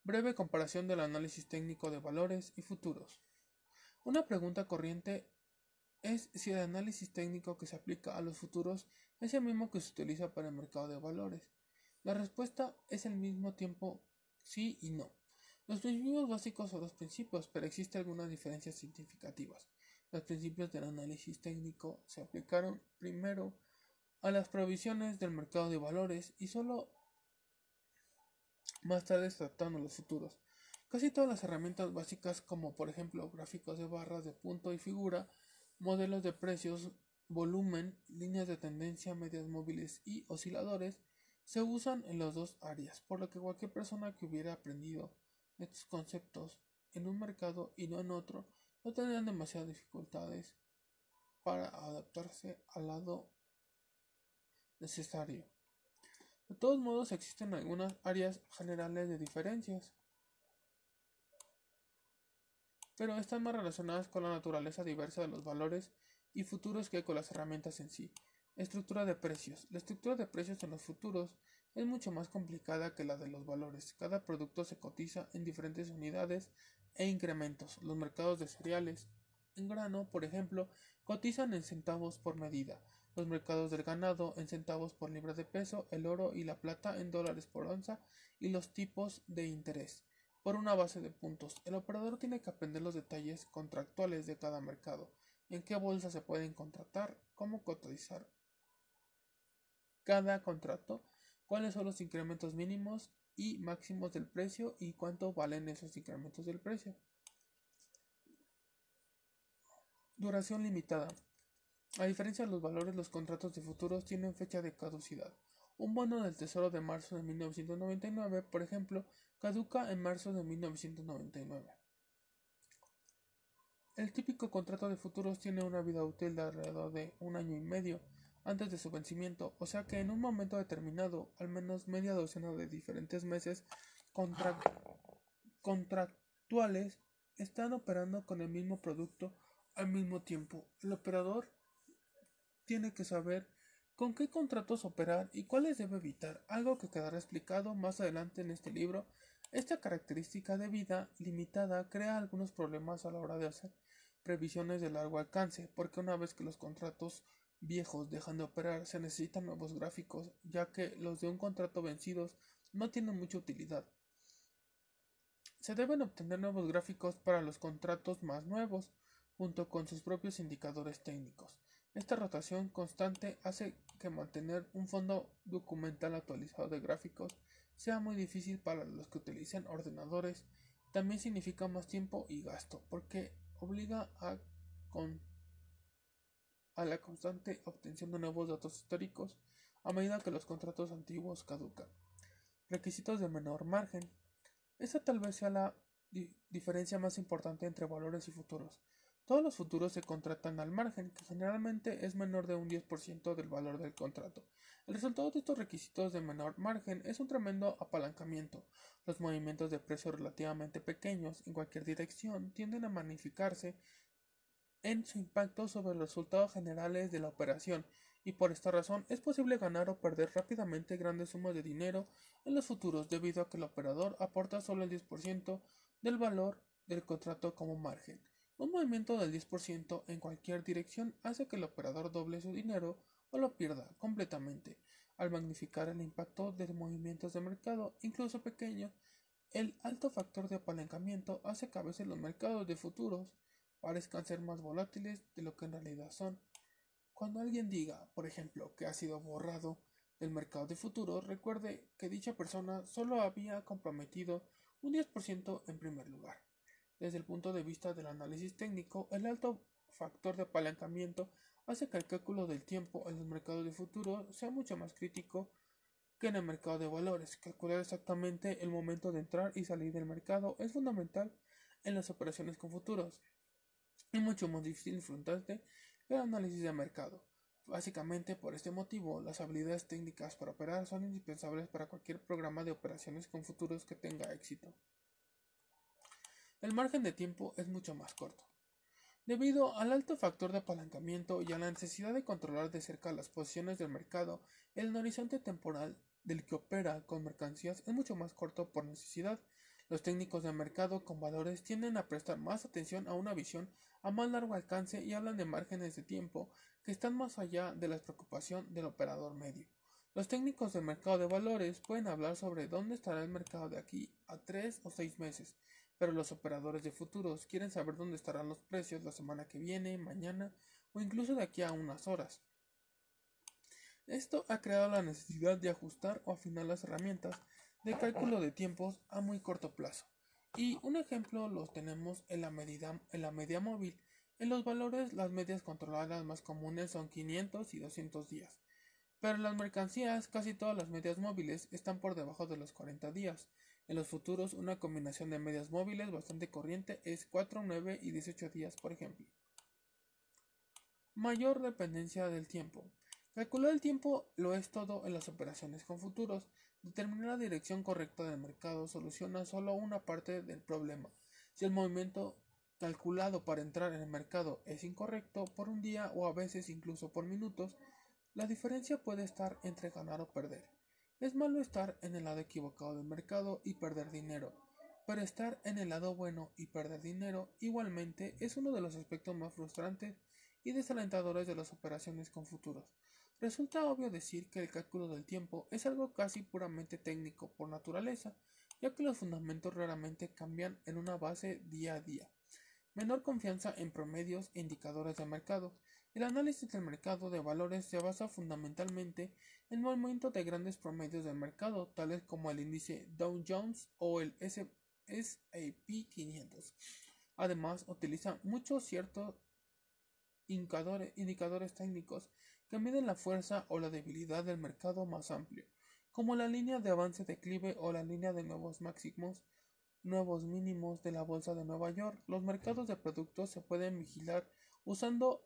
S1: Breve comparación del análisis técnico de valores y futuros. Una pregunta corriente es si el análisis técnico que se aplica a los futuros es el mismo que se utiliza para el mercado de valores. La respuesta es el mismo tiempo sí y no. Los principios básicos son dos principios, pero existen algunas diferencias significativas. Los principios del análisis técnico se aplicaron primero a las provisiones del mercado de valores y solo más tarde tratando los futuros. Casi todas las herramientas básicas como por ejemplo gráficos de barras de punto y figura, modelos de precios, volumen, líneas de tendencia, medias móviles y osciladores se usan en las dos áreas, por lo que cualquier persona que hubiera aprendido estos conceptos en un mercado y no en otro no tendrían demasiadas dificultades para adaptarse al lado necesario. De todos modos, existen algunas áreas generales de diferencias. pero están más relacionadas con la naturaleza diversa de los valores y futuros que con las herramientas en sí. Estructura de precios. La estructura de precios en los futuros es mucho más complicada que la de los valores. Cada producto se cotiza en diferentes unidades e incrementos. Los mercados de cereales en grano, por ejemplo, cotizan en centavos por medida. Los mercados del ganado en centavos por libra de peso, el oro y la plata en dólares por onza y los tipos de interés por una base de puntos. El operador tiene que aprender los detalles contractuales de cada mercado, en qué bolsa se pueden contratar, cómo cotizar cada contrato, cuáles son los incrementos mínimos y máximos del precio y cuánto valen esos incrementos del precio. Duración limitada. A diferencia de los valores, los contratos de futuros tienen fecha de caducidad. Un bono del Tesoro de marzo de 1999, por ejemplo, caduca en marzo de 1999. El típico contrato de futuros tiene una vida útil de alrededor de un año y medio antes de su vencimiento, o sea que en un momento determinado, al menos media docena de diferentes meses contractuales están operando con el mismo producto al mismo tiempo. El operador tiene que saber con qué contratos operar y cuáles debe evitar, algo que quedará explicado más adelante en este libro. Esta característica de vida limitada crea algunos problemas a la hora de hacer previsiones de largo alcance, porque una vez que los contratos viejos dejan de operar, se necesitan nuevos gráficos, ya que los de un contrato vencidos no tienen mucha utilidad. Se deben obtener nuevos gráficos para los contratos más nuevos, junto con sus propios indicadores técnicos. Esta rotación constante hace que mantener un fondo documental actualizado de gráficos sea muy difícil para los que utilizan ordenadores. También significa más tiempo y gasto, porque obliga a la constante obtención de nuevos datos históricos a medida que los contratos antiguos caducan. Requisitos de menor margen. Esa tal vez sea la diferencia más importante entre valores y futuros. Todos los futuros se contratan al margen, que generalmente es menor de un 10% del valor del contrato. El resultado de estos requisitos de menor margen es un tremendo apalancamiento. Los movimientos de precio relativamente pequeños en cualquier dirección tienden a magnificarse en su impacto sobre los resultados generales de la operación y por esta razón es posible ganar o perder rápidamente grandes sumas de dinero en los futuros debido a que el operador aporta solo el 10% del valor del contrato como margen. Un movimiento del 10% en cualquier dirección hace que el operador doble su dinero o lo pierda completamente. Al magnificar el impacto de movimientos de mercado, incluso pequeños, el alto factor de apalancamiento hace que a veces los mercados de futuros parezcan ser más volátiles de lo que en realidad son. Cuando alguien diga, por ejemplo, que ha sido borrado del mercado de futuros, recuerde que dicha persona solo había comprometido un 10% en primer lugar. Desde el punto de vista del análisis técnico, el alto factor de apalancamiento hace que el cálculo del tiempo en los mercados de futuros sea mucho más crítico que en el mercado de valores. Calcular exactamente el momento de entrar y salir del mercado es fundamental en las operaciones con futuros y mucho más difícil que el análisis de mercado. Básicamente por este motivo, las habilidades técnicas para operar son indispensables para cualquier programa de operaciones con futuros que tenga éxito. El margen de tiempo es mucho más corto. Debido al alto factor de apalancamiento y a la necesidad de controlar de cerca las posiciones del mercado, el horizonte temporal del que opera con mercancías es mucho más corto por necesidad los técnicos de mercado con valores tienden a prestar más atención a una visión a más largo alcance y hablan de márgenes de tiempo que están más allá de la preocupación del operador medio. Los técnicos de mercado de valores pueden hablar sobre dónde estará el mercado de aquí a tres o seis meses, pero los operadores de futuros quieren saber dónde estarán los precios la semana que viene, mañana o incluso de aquí a unas horas. Esto ha creado la necesidad de ajustar o afinar las herramientas de cálculo de tiempos a muy corto plazo. Y un ejemplo lo tenemos en la, medida, en la media móvil. En los valores las medias controladas más comunes son 500 y 200 días. Pero en las mercancías casi todas las medias móviles están por debajo de los 40 días. En los futuros una combinación de medias móviles bastante corriente es 4, 9 y 18 días por ejemplo. Mayor dependencia del tiempo. Calcular el tiempo lo es todo en las operaciones con futuros. Determinar la dirección correcta del mercado soluciona solo una parte del problema. Si el movimiento calculado para entrar en el mercado es incorrecto por un día o a veces incluso por minutos, la diferencia puede estar entre ganar o perder. Es malo estar en el lado equivocado del mercado y perder dinero, pero estar en el lado bueno y perder dinero igualmente es uno de los aspectos más frustrantes y desalentadores de las operaciones con futuros. Resulta obvio decir que el cálculo del tiempo es algo casi puramente técnico por naturaleza, ya que los fundamentos raramente cambian en una base día a día. Menor confianza en promedios e indicadores de mercado. El análisis del mercado de valores se basa fundamentalmente en el movimiento de grandes promedios del mercado, tales como el índice Dow Jones o el S&P 500. Además, utiliza muchos ciertos indicadores, técnicos que miden la fuerza o la debilidad del mercado más amplio, como la línea de avance declive o la línea de nuevos máximos nuevos mínimos de la Bolsa de Nueva York. Los mercados de productos se pueden vigilar usando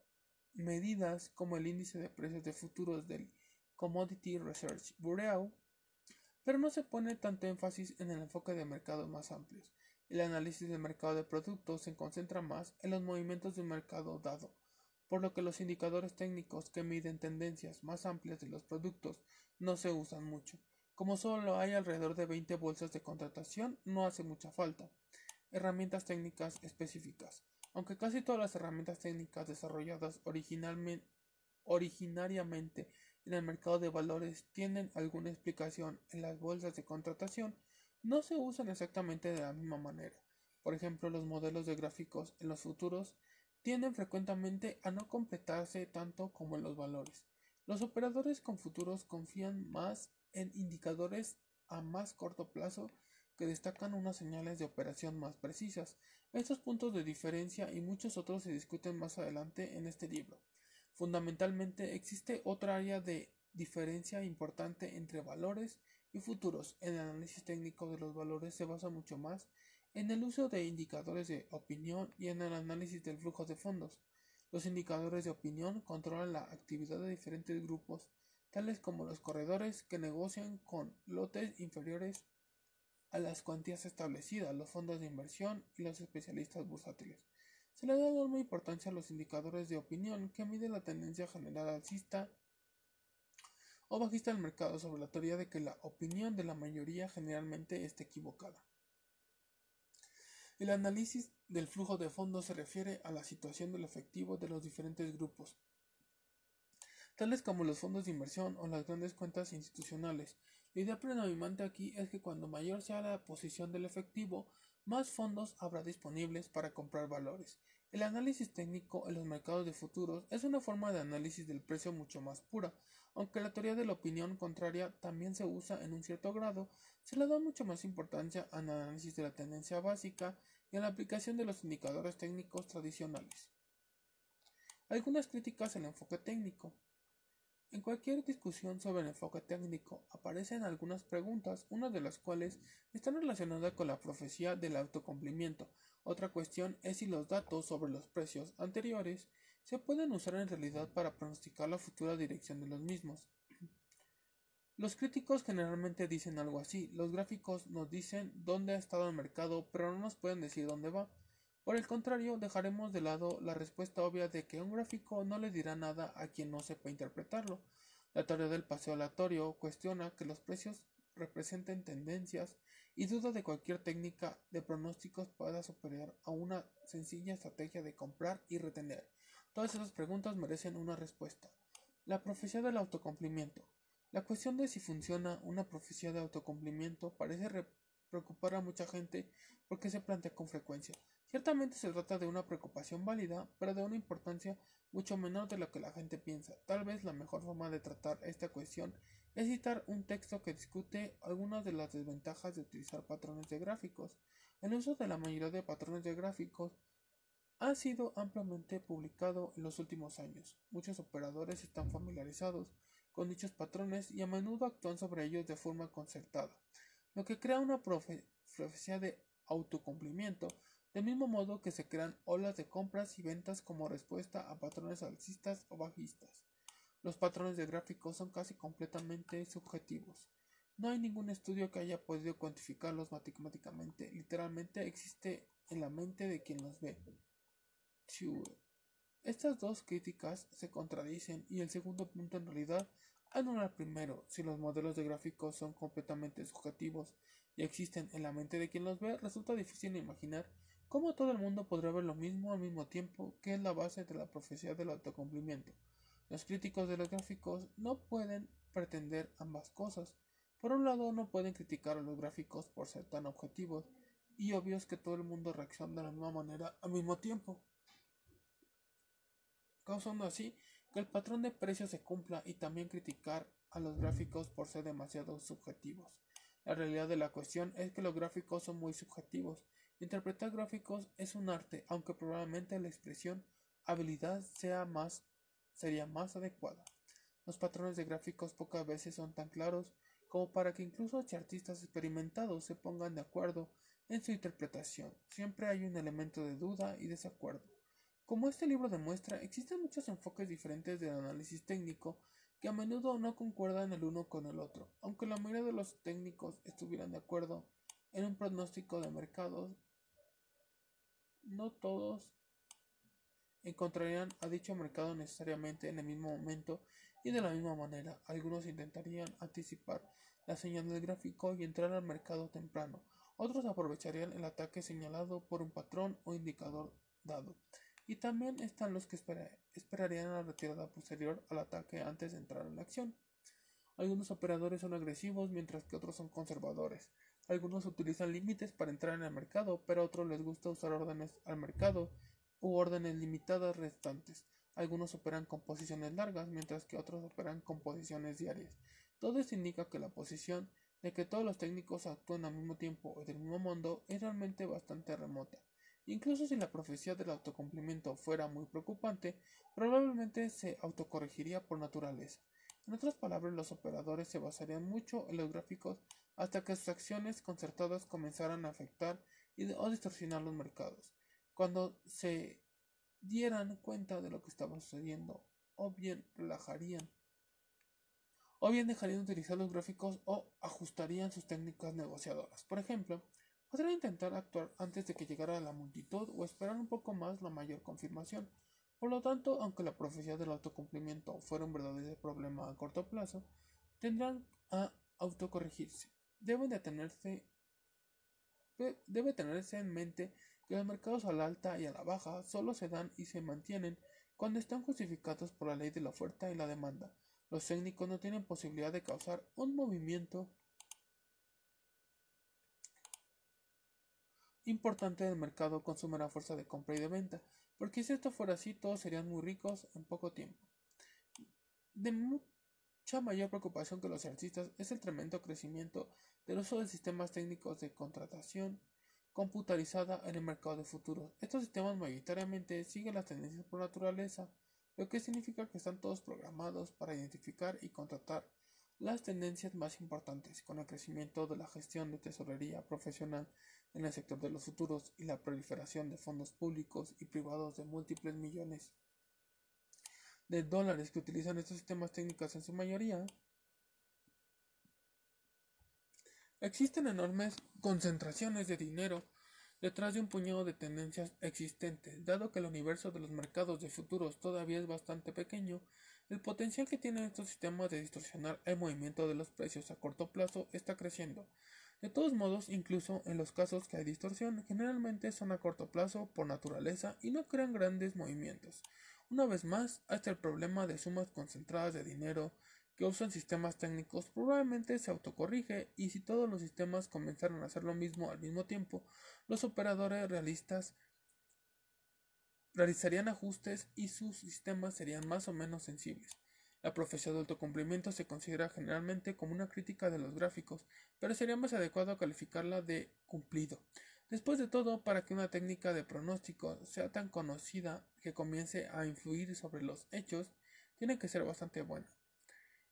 S1: medidas como el índice de precios de futuros del Commodity Research Bureau, pero no se pone tanto énfasis en el enfoque de mercados más amplios. El análisis del mercado de productos se concentra más en los movimientos de un mercado dado, por lo que los indicadores técnicos que miden tendencias más amplias de los productos no se usan mucho. Como solo hay alrededor de 20 bolsas de contratación, no hace mucha falta. Herramientas técnicas específicas. Aunque casi todas las herramientas técnicas desarrolladas originariamente en el mercado de valores tienen alguna explicación en las bolsas de contratación, no se usan exactamente de la misma manera. Por ejemplo, los modelos de gráficos en los futuros tienden frecuentemente a no completarse tanto como en los valores. Los operadores con futuros confían más en indicadores a más corto plazo que destacan unas señales de operación más precisas. Estos puntos de diferencia y muchos otros se discuten más adelante en este libro. Fundamentalmente existe otra área de diferencia importante entre valores y futuros. En el análisis técnico de los valores se basa mucho más en el uso de indicadores de opinión y en el análisis del flujo de fondos. Los indicadores de opinión controlan la actividad de diferentes grupos tales como los corredores que negocian con lotes inferiores a las cuantías establecidas, los fondos de inversión y los especialistas bursátiles. Se le da enorme importancia a los indicadores de opinión que miden la tendencia general alcista o bajista del mercado sobre la teoría de que la opinión de la mayoría generalmente está equivocada. El análisis del flujo de fondos se refiere a la situación del efectivo de los diferentes grupos, tales como los fondos de inversión o las grandes cuentas institucionales. La idea predominante aquí es que cuando mayor sea la posición del efectivo, más fondos habrá disponibles para comprar valores. El análisis técnico en los mercados de futuros es una forma de análisis del precio mucho más pura, aunque la teoría de la opinión contraria también se usa en un cierto grado, se le da mucho más importancia al análisis de la tendencia básica y a la aplicación de los indicadores técnicos tradicionales. Algunas críticas al enfoque técnico. En cualquier discusión sobre el enfoque técnico aparecen algunas preguntas, una de las cuales está relacionada con la profecía del autocumplimiento. Otra cuestión es si los datos sobre los precios anteriores se pueden usar en realidad para pronosticar la futura dirección de los mismos. Los críticos generalmente dicen algo así, los gráficos nos dicen dónde ha estado el mercado, pero no nos pueden decir dónde va. Por el contrario, dejaremos de lado la respuesta obvia de que un gráfico no le dirá nada a quien no sepa interpretarlo. La teoría del paseo aleatorio cuestiona que los precios representen tendencias y duda de cualquier técnica de pronósticos pueda superar a una sencilla estrategia de comprar y retener. Todas esas preguntas merecen una respuesta. La profecía del autocumplimiento. La cuestión de si funciona una profecía de autocumplimiento parece preocupar a mucha gente porque se plantea con frecuencia. Ciertamente se trata de una preocupación válida, pero de una importancia mucho menor de lo que la gente piensa. Tal vez la mejor forma de tratar esta cuestión es citar un texto que discute algunas de las desventajas de utilizar patrones de gráficos. El uso de la mayoría de patrones de gráficos ha sido ampliamente publicado en los últimos años. Muchos operadores están familiarizados con dichos patrones y a menudo actúan sobre ellos de forma concertada, lo que crea una profecía de autocumplimiento del mismo modo que se crean olas de compras y ventas como respuesta a patrones alcistas o bajistas. Los patrones de gráficos son casi completamente subjetivos. No hay ningún estudio que haya podido cuantificarlos matemáticamente. Literalmente existe en la mente de quien los ve. Estas dos críticas se contradicen y el segundo punto en realidad anula primero. Si los modelos de gráficos son completamente subjetivos y existen en la mente de quien los ve, resulta difícil imaginar cómo todo el mundo podrá ver lo mismo al mismo tiempo, que es la base de la profecía del autocumplimiento. Los críticos de los gráficos no pueden pretender ambas cosas. Por un lado, no pueden criticar a los gráficos por ser tan objetivos y obvios que todo el mundo reacciona de la misma manera al mismo tiempo, causando así que el patrón de precios se cumpla y también criticar a los gráficos por ser demasiado subjetivos. La realidad de la cuestión es que los gráficos son muy subjetivos. Interpretar gráficos es un arte, aunque probablemente la expresión habilidad sea más sería más adecuada. Los patrones de gráficos pocas veces son tan claros como para que incluso artistas experimentados se pongan de acuerdo en su interpretación. Siempre hay un elemento de duda y desacuerdo. Como este libro demuestra, existen muchos enfoques diferentes del análisis técnico que a menudo no concuerdan el uno con el otro. Aunque la mayoría de los técnicos estuvieran de acuerdo en un pronóstico de mercados, no todos encontrarían a dicho mercado necesariamente en el mismo momento y de la misma manera. Algunos intentarían anticipar la señal del gráfico y entrar al mercado temprano. Otros aprovecharían el ataque señalado por un patrón o indicador dado. Y también están los que esperarían la retirada posterior al ataque antes de entrar en la acción. Algunos operadores son agresivos mientras que otros son conservadores. Algunos utilizan límites para entrar en el mercado, pero a otros les gusta usar órdenes al mercado u órdenes limitadas restantes. Algunos operan con posiciones largas, mientras que otros operan con posiciones diarias. Todo esto indica que la posición de que todos los técnicos actúen al mismo tiempo o del mismo mundo es realmente bastante remota. Incluso si la profecía del autocumplimiento fuera muy preocupante, probablemente se autocorregiría por naturaleza. En otras palabras, los operadores se basarían mucho en los gráficos hasta que sus acciones concertadas comenzaran a afectar y o distorsionar los mercados. Cuando se dieran cuenta de lo que estaba sucediendo, o bien relajarían, o bien dejarían de utilizar los gráficos o ajustarían sus técnicas negociadoras. Por ejemplo, Podrían intentar actuar antes de que llegara la multitud o esperar un poco más la mayor confirmación. Por lo tanto, aunque la profecía del autocumplimiento fuera un verdadero problema a corto plazo, tendrán a autocorregirse. Deben de tenerse, debe tenerse en mente que los mercados a la alta y a la baja solo se dan y se mantienen cuando están justificados por la ley de la oferta y la demanda. Los técnicos no tienen posibilidad de causar un movimiento importante del mercado consume la fuerza de compra y de venta, porque si esto fuera así, todos serían muy ricos en poco tiempo. De mucha mayor preocupación que los artistas es el tremendo crecimiento del uso de sistemas técnicos de contratación computarizada en el mercado de futuros. Estos sistemas mayoritariamente siguen las tendencias por naturaleza, lo que significa que están todos programados para identificar y contratar las tendencias más importantes con el crecimiento de la gestión de tesorería profesional en el sector de los futuros y la proliferación de fondos públicos y privados de múltiples millones de dólares que utilizan estos sistemas técnicos en su mayoría, existen enormes concentraciones de dinero detrás de un puñado de tendencias existentes. Dado que el universo de los mercados de futuros todavía es bastante pequeño, el potencial que tienen estos sistemas de distorsionar el movimiento de los precios a corto plazo está creciendo. De todos modos, incluso en los casos que hay distorsión, generalmente son a corto plazo por naturaleza y no crean grandes movimientos. Una vez más, hasta el problema de sumas concentradas de dinero que usan sistemas técnicos probablemente se autocorrige y si todos los sistemas comenzaran a hacer lo mismo al mismo tiempo, los operadores realistas realizarían ajustes y sus sistemas serían más o menos sensibles. La profecía de autocumplimiento se considera generalmente como una crítica de los gráficos, pero sería más adecuado calificarla de cumplido. Después de todo, para que una técnica de pronóstico sea tan conocida que comience a influir sobre los hechos, tiene que ser bastante buena.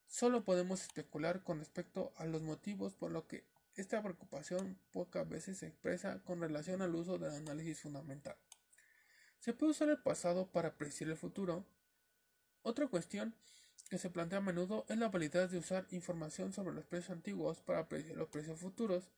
S1: Solo podemos especular con respecto a los motivos por lo que esta preocupación pocas veces se expresa con relación al uso del análisis fundamental. Se puede usar el pasado para predecir el futuro. Otra cuestión que se plantea a menudo es la validez de usar información sobre los precios antiguos para predecir los precios futuros.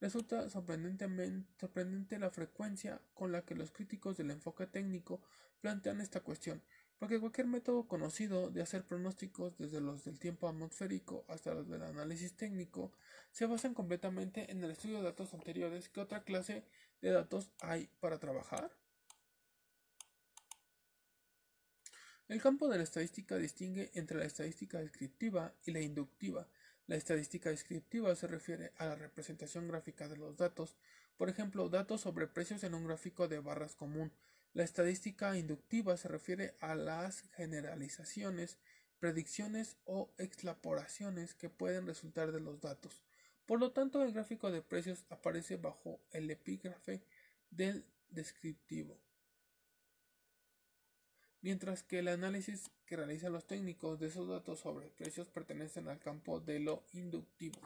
S1: Resulta sorprendente la frecuencia con la que los críticos del enfoque técnico plantean esta cuestión, porque cualquier método conocido de hacer pronósticos, desde los del tiempo atmosférico hasta los del análisis técnico, se basan completamente en el estudio de datos anteriores. ¿Qué otra clase de datos hay para trabajar? El campo de la estadística distingue entre la estadística descriptiva y la inductiva. La estadística descriptiva se refiere a la representación gráfica de los datos, por ejemplo, datos sobre precios en un gráfico de barras común. La estadística inductiva se refiere a las generalizaciones, predicciones o extrapolaciones que pueden resultar de los datos. Por lo tanto, el gráfico de precios aparece bajo el epígrafe del descriptivo mientras que el análisis que realizan los técnicos de esos datos sobre precios pertenecen al campo de lo inductivo.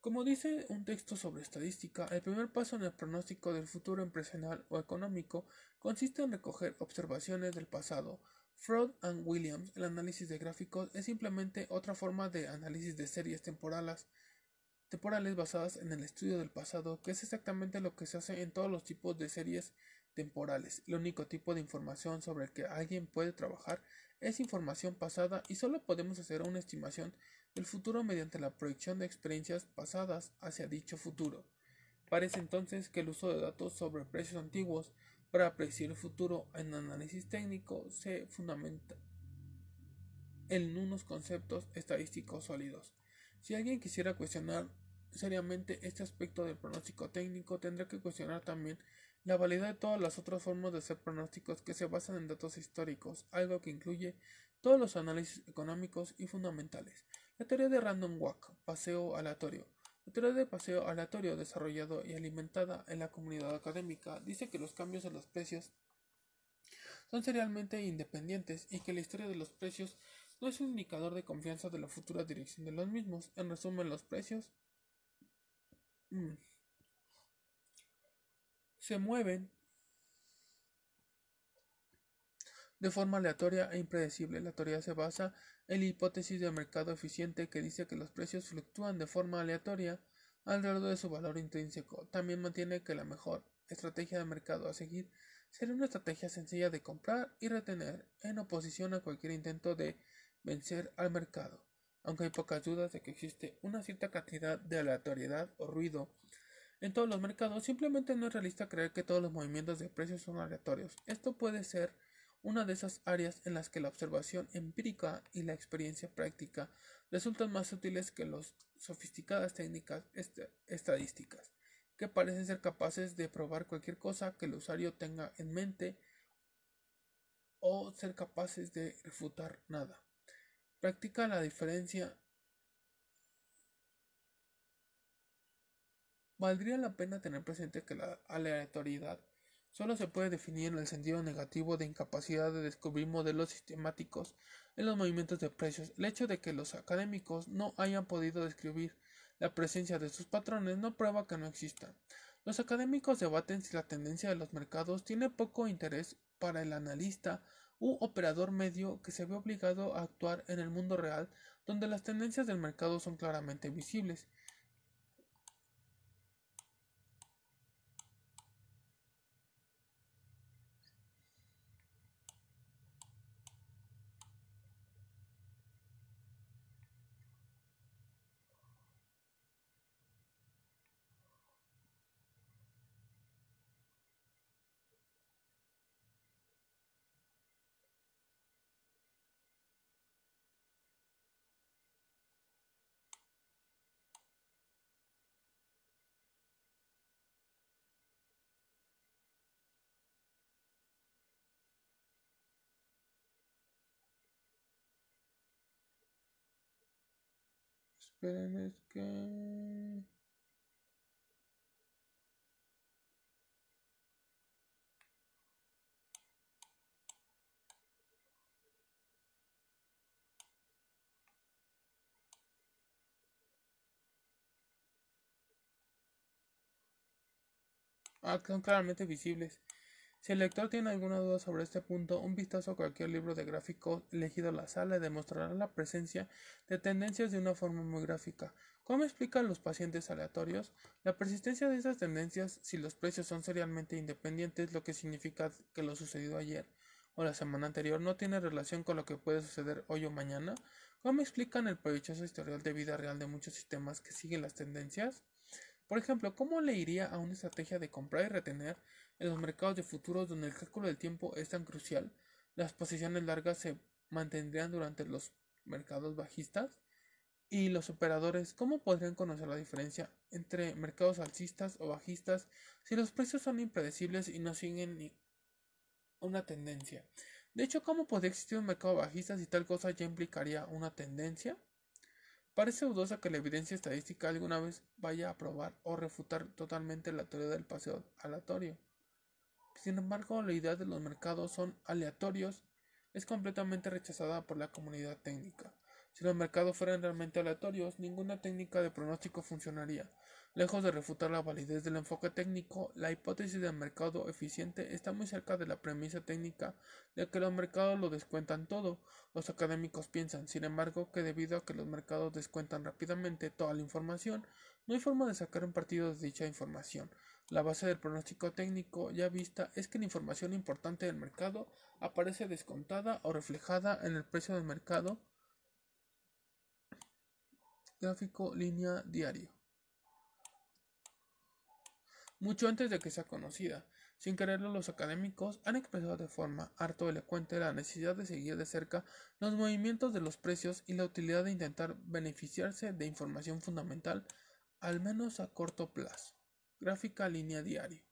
S1: Como dice un texto sobre estadística, el primer paso en el pronóstico del futuro empresarial o económico consiste en recoger observaciones del pasado. Freud and Williams, el análisis de gráficos, es simplemente otra forma de análisis de series temporales, temporales basadas en el estudio del pasado, que es exactamente lo que se hace en todos los tipos de series temporales. El único tipo de información sobre el que alguien puede trabajar es información pasada y solo podemos hacer una estimación del futuro mediante la proyección de experiencias pasadas hacia dicho futuro. Parece entonces que el uso de datos sobre precios antiguos para predecir el futuro en análisis técnico se fundamenta en unos conceptos estadísticos sólidos. Si alguien quisiera cuestionar seriamente este aspecto del pronóstico técnico, tendrá que cuestionar también la validez de todas las otras formas de hacer pronósticos que se basan en datos históricos, algo que incluye todos los análisis económicos y fundamentales. La teoría de random walk, paseo aleatorio. La teoría de paseo aleatorio, desarrollado y alimentada en la comunidad académica, dice que los cambios en los precios son serialmente independientes y que la historia de los precios no es un indicador de confianza de la futura dirección de los mismos. En resumen, los precios mm, se mueven de forma aleatoria e impredecible. La teoría se basa en la hipótesis de mercado eficiente que dice que los precios fluctúan de forma aleatoria alrededor de su valor intrínseco. También mantiene que la mejor estrategia de mercado a seguir sería una estrategia sencilla de comprar y retener en oposición a cualquier intento de vencer al mercado. Aunque hay pocas dudas de que existe una cierta cantidad de aleatoriedad o ruido en todos los mercados, simplemente no es realista creer que todos los movimientos de precios son aleatorios. Esto puede ser una de esas áreas en las que la observación empírica y la experiencia práctica resultan más útiles que las sofisticadas técnicas estadísticas, que parecen ser capaces de probar cualquier cosa que el usuario tenga en mente o ser capaces de refutar nada. Practica la diferencia Valdría la pena tener presente que la aleatoriedad solo se puede definir en el sentido negativo de incapacidad de descubrir modelos sistemáticos en los movimientos de precios. El hecho de que los académicos no hayan podido describir la presencia de estos patrones no prueba que no existan. Los académicos debaten si la tendencia de los mercados tiene poco interés para el analista u operador medio que se ve obligado a actuar en el mundo real donde las tendencias del mercado son claramente visibles. Esperen, es que... Ah, son claramente visibles. Si el lector tiene alguna duda sobre este punto, un vistazo a cualquier libro de gráfico elegido al azar le demostrará la presencia de tendencias de una forma muy gráfica. ¿Cómo explican los pacientes aleatorios? La persistencia de esas tendencias, si los precios son serialmente independientes, lo que significa que lo sucedido ayer o la semana anterior no tiene relación con lo que puede suceder hoy o mañana. ¿Cómo explican el provechoso historial de vida real de muchos sistemas que siguen las tendencias? Por ejemplo, ¿cómo le iría a una estrategia de comprar y retener en los mercados de futuros donde el cálculo del tiempo es tan crucial? Las posiciones largas se mantendrían durante los mercados bajistas y los operadores, ¿cómo podrían conocer la diferencia entre mercados alcistas o bajistas si los precios son impredecibles y no siguen una tendencia? De hecho, ¿cómo podría existir un mercado bajista si tal cosa ya implicaría una tendencia? Parece dudosa que la evidencia estadística alguna vez vaya a probar o refutar totalmente la teoría del paseo aleatorio. Sin embargo, la idea de los mercados son aleatorios es completamente rechazada por la comunidad técnica. Si los mercados fueran realmente aleatorios, ninguna técnica de pronóstico funcionaría. Lejos de refutar la validez del enfoque técnico, la hipótesis del mercado eficiente está muy cerca de la premisa técnica de que los mercados lo descuentan todo. Los académicos piensan, sin embargo, que debido a que los mercados descuentan rápidamente toda la información, no hay forma de sacar un partido de dicha información. La base del pronóstico técnico ya vista es que la información importante del mercado aparece descontada o reflejada en el precio del mercado gráfico línea diario mucho antes de que sea conocida. Sin quererlo, los académicos han expresado de forma harto elocuente la necesidad de seguir de cerca los movimientos de los precios y la utilidad de intentar beneficiarse de información fundamental, al menos a corto plazo. Gráfica línea diario.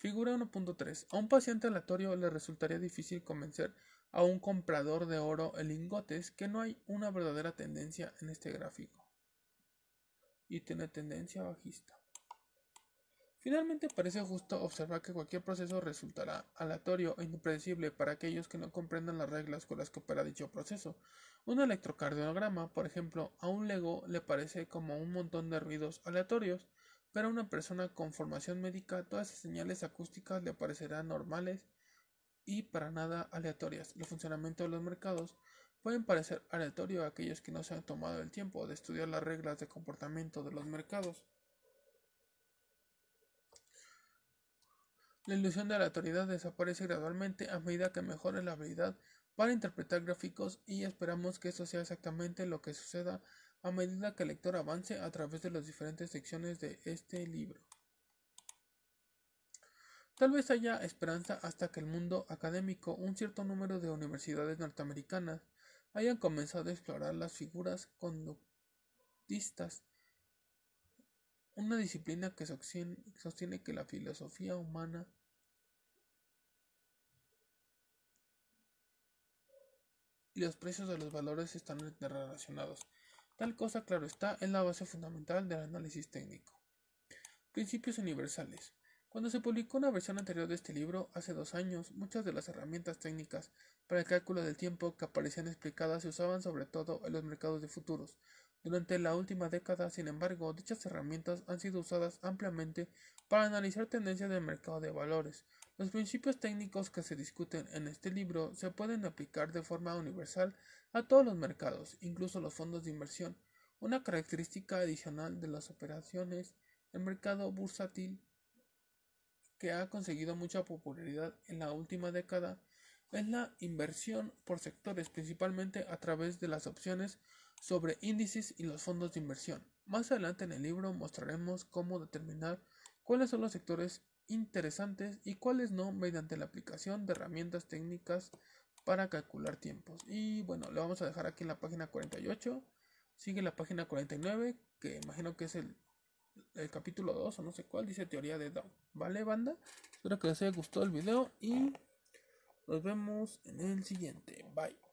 S1: Figura 1.3. A un paciente aleatorio le resultaría difícil convencer a un comprador de oro en lingotes que no hay una verdadera tendencia en este gráfico. Y tiene tendencia bajista. Finalmente parece justo observar que cualquier proceso resultará aleatorio e impredecible para aquellos que no comprendan las reglas con las que opera dicho proceso. Un electrocardiograma, por ejemplo, a un lego le parece como un montón de ruidos aleatorios, pero a una persona con formación médica todas esas señales acústicas le parecerán normales y para nada aleatorias. El funcionamiento de los mercados pueden parecer aleatorio a aquellos que no se han tomado el tiempo de estudiar las reglas de comportamiento de los mercados. La ilusión de la autoridad desaparece gradualmente a medida que mejore la habilidad para interpretar gráficos y esperamos que eso sea exactamente lo que suceda a medida que el lector avance a través de las diferentes secciones de este libro. Tal vez haya esperanza hasta que el mundo académico, un cierto número de universidades norteamericanas, hayan comenzado a explorar las figuras conductistas una disciplina que sostiene que la filosofía humana y los precios de los valores están interrelacionados. Tal cosa, claro está, es la base fundamental del análisis técnico. Principios universales. Cuando se publicó una versión anterior de este libro, hace dos años, muchas de las herramientas técnicas para el cálculo del tiempo que aparecían explicadas se usaban sobre todo en los mercados de futuros, durante la última década, sin embargo, dichas herramientas han sido usadas ampliamente para analizar tendencias del mercado de valores. Los principios técnicos que se discuten en este libro se pueden aplicar de forma universal a todos los mercados, incluso los fondos de inversión. Una característica adicional de las operaciones, el mercado bursátil, que ha conseguido mucha popularidad en la última década, es la inversión por sectores, principalmente a través de las opciones sobre índices y los fondos de inversión. Más adelante en el libro mostraremos cómo determinar cuáles son los sectores interesantes y cuáles no mediante la aplicación de herramientas técnicas para calcular tiempos. Y bueno, le vamos a dejar aquí en la página 48. Sigue la página 49, que imagino que es el, el capítulo 2 o no sé cuál, dice teoría de Dow. ¿Vale, banda? Espero que les haya gustado el video y nos vemos en el siguiente. Bye.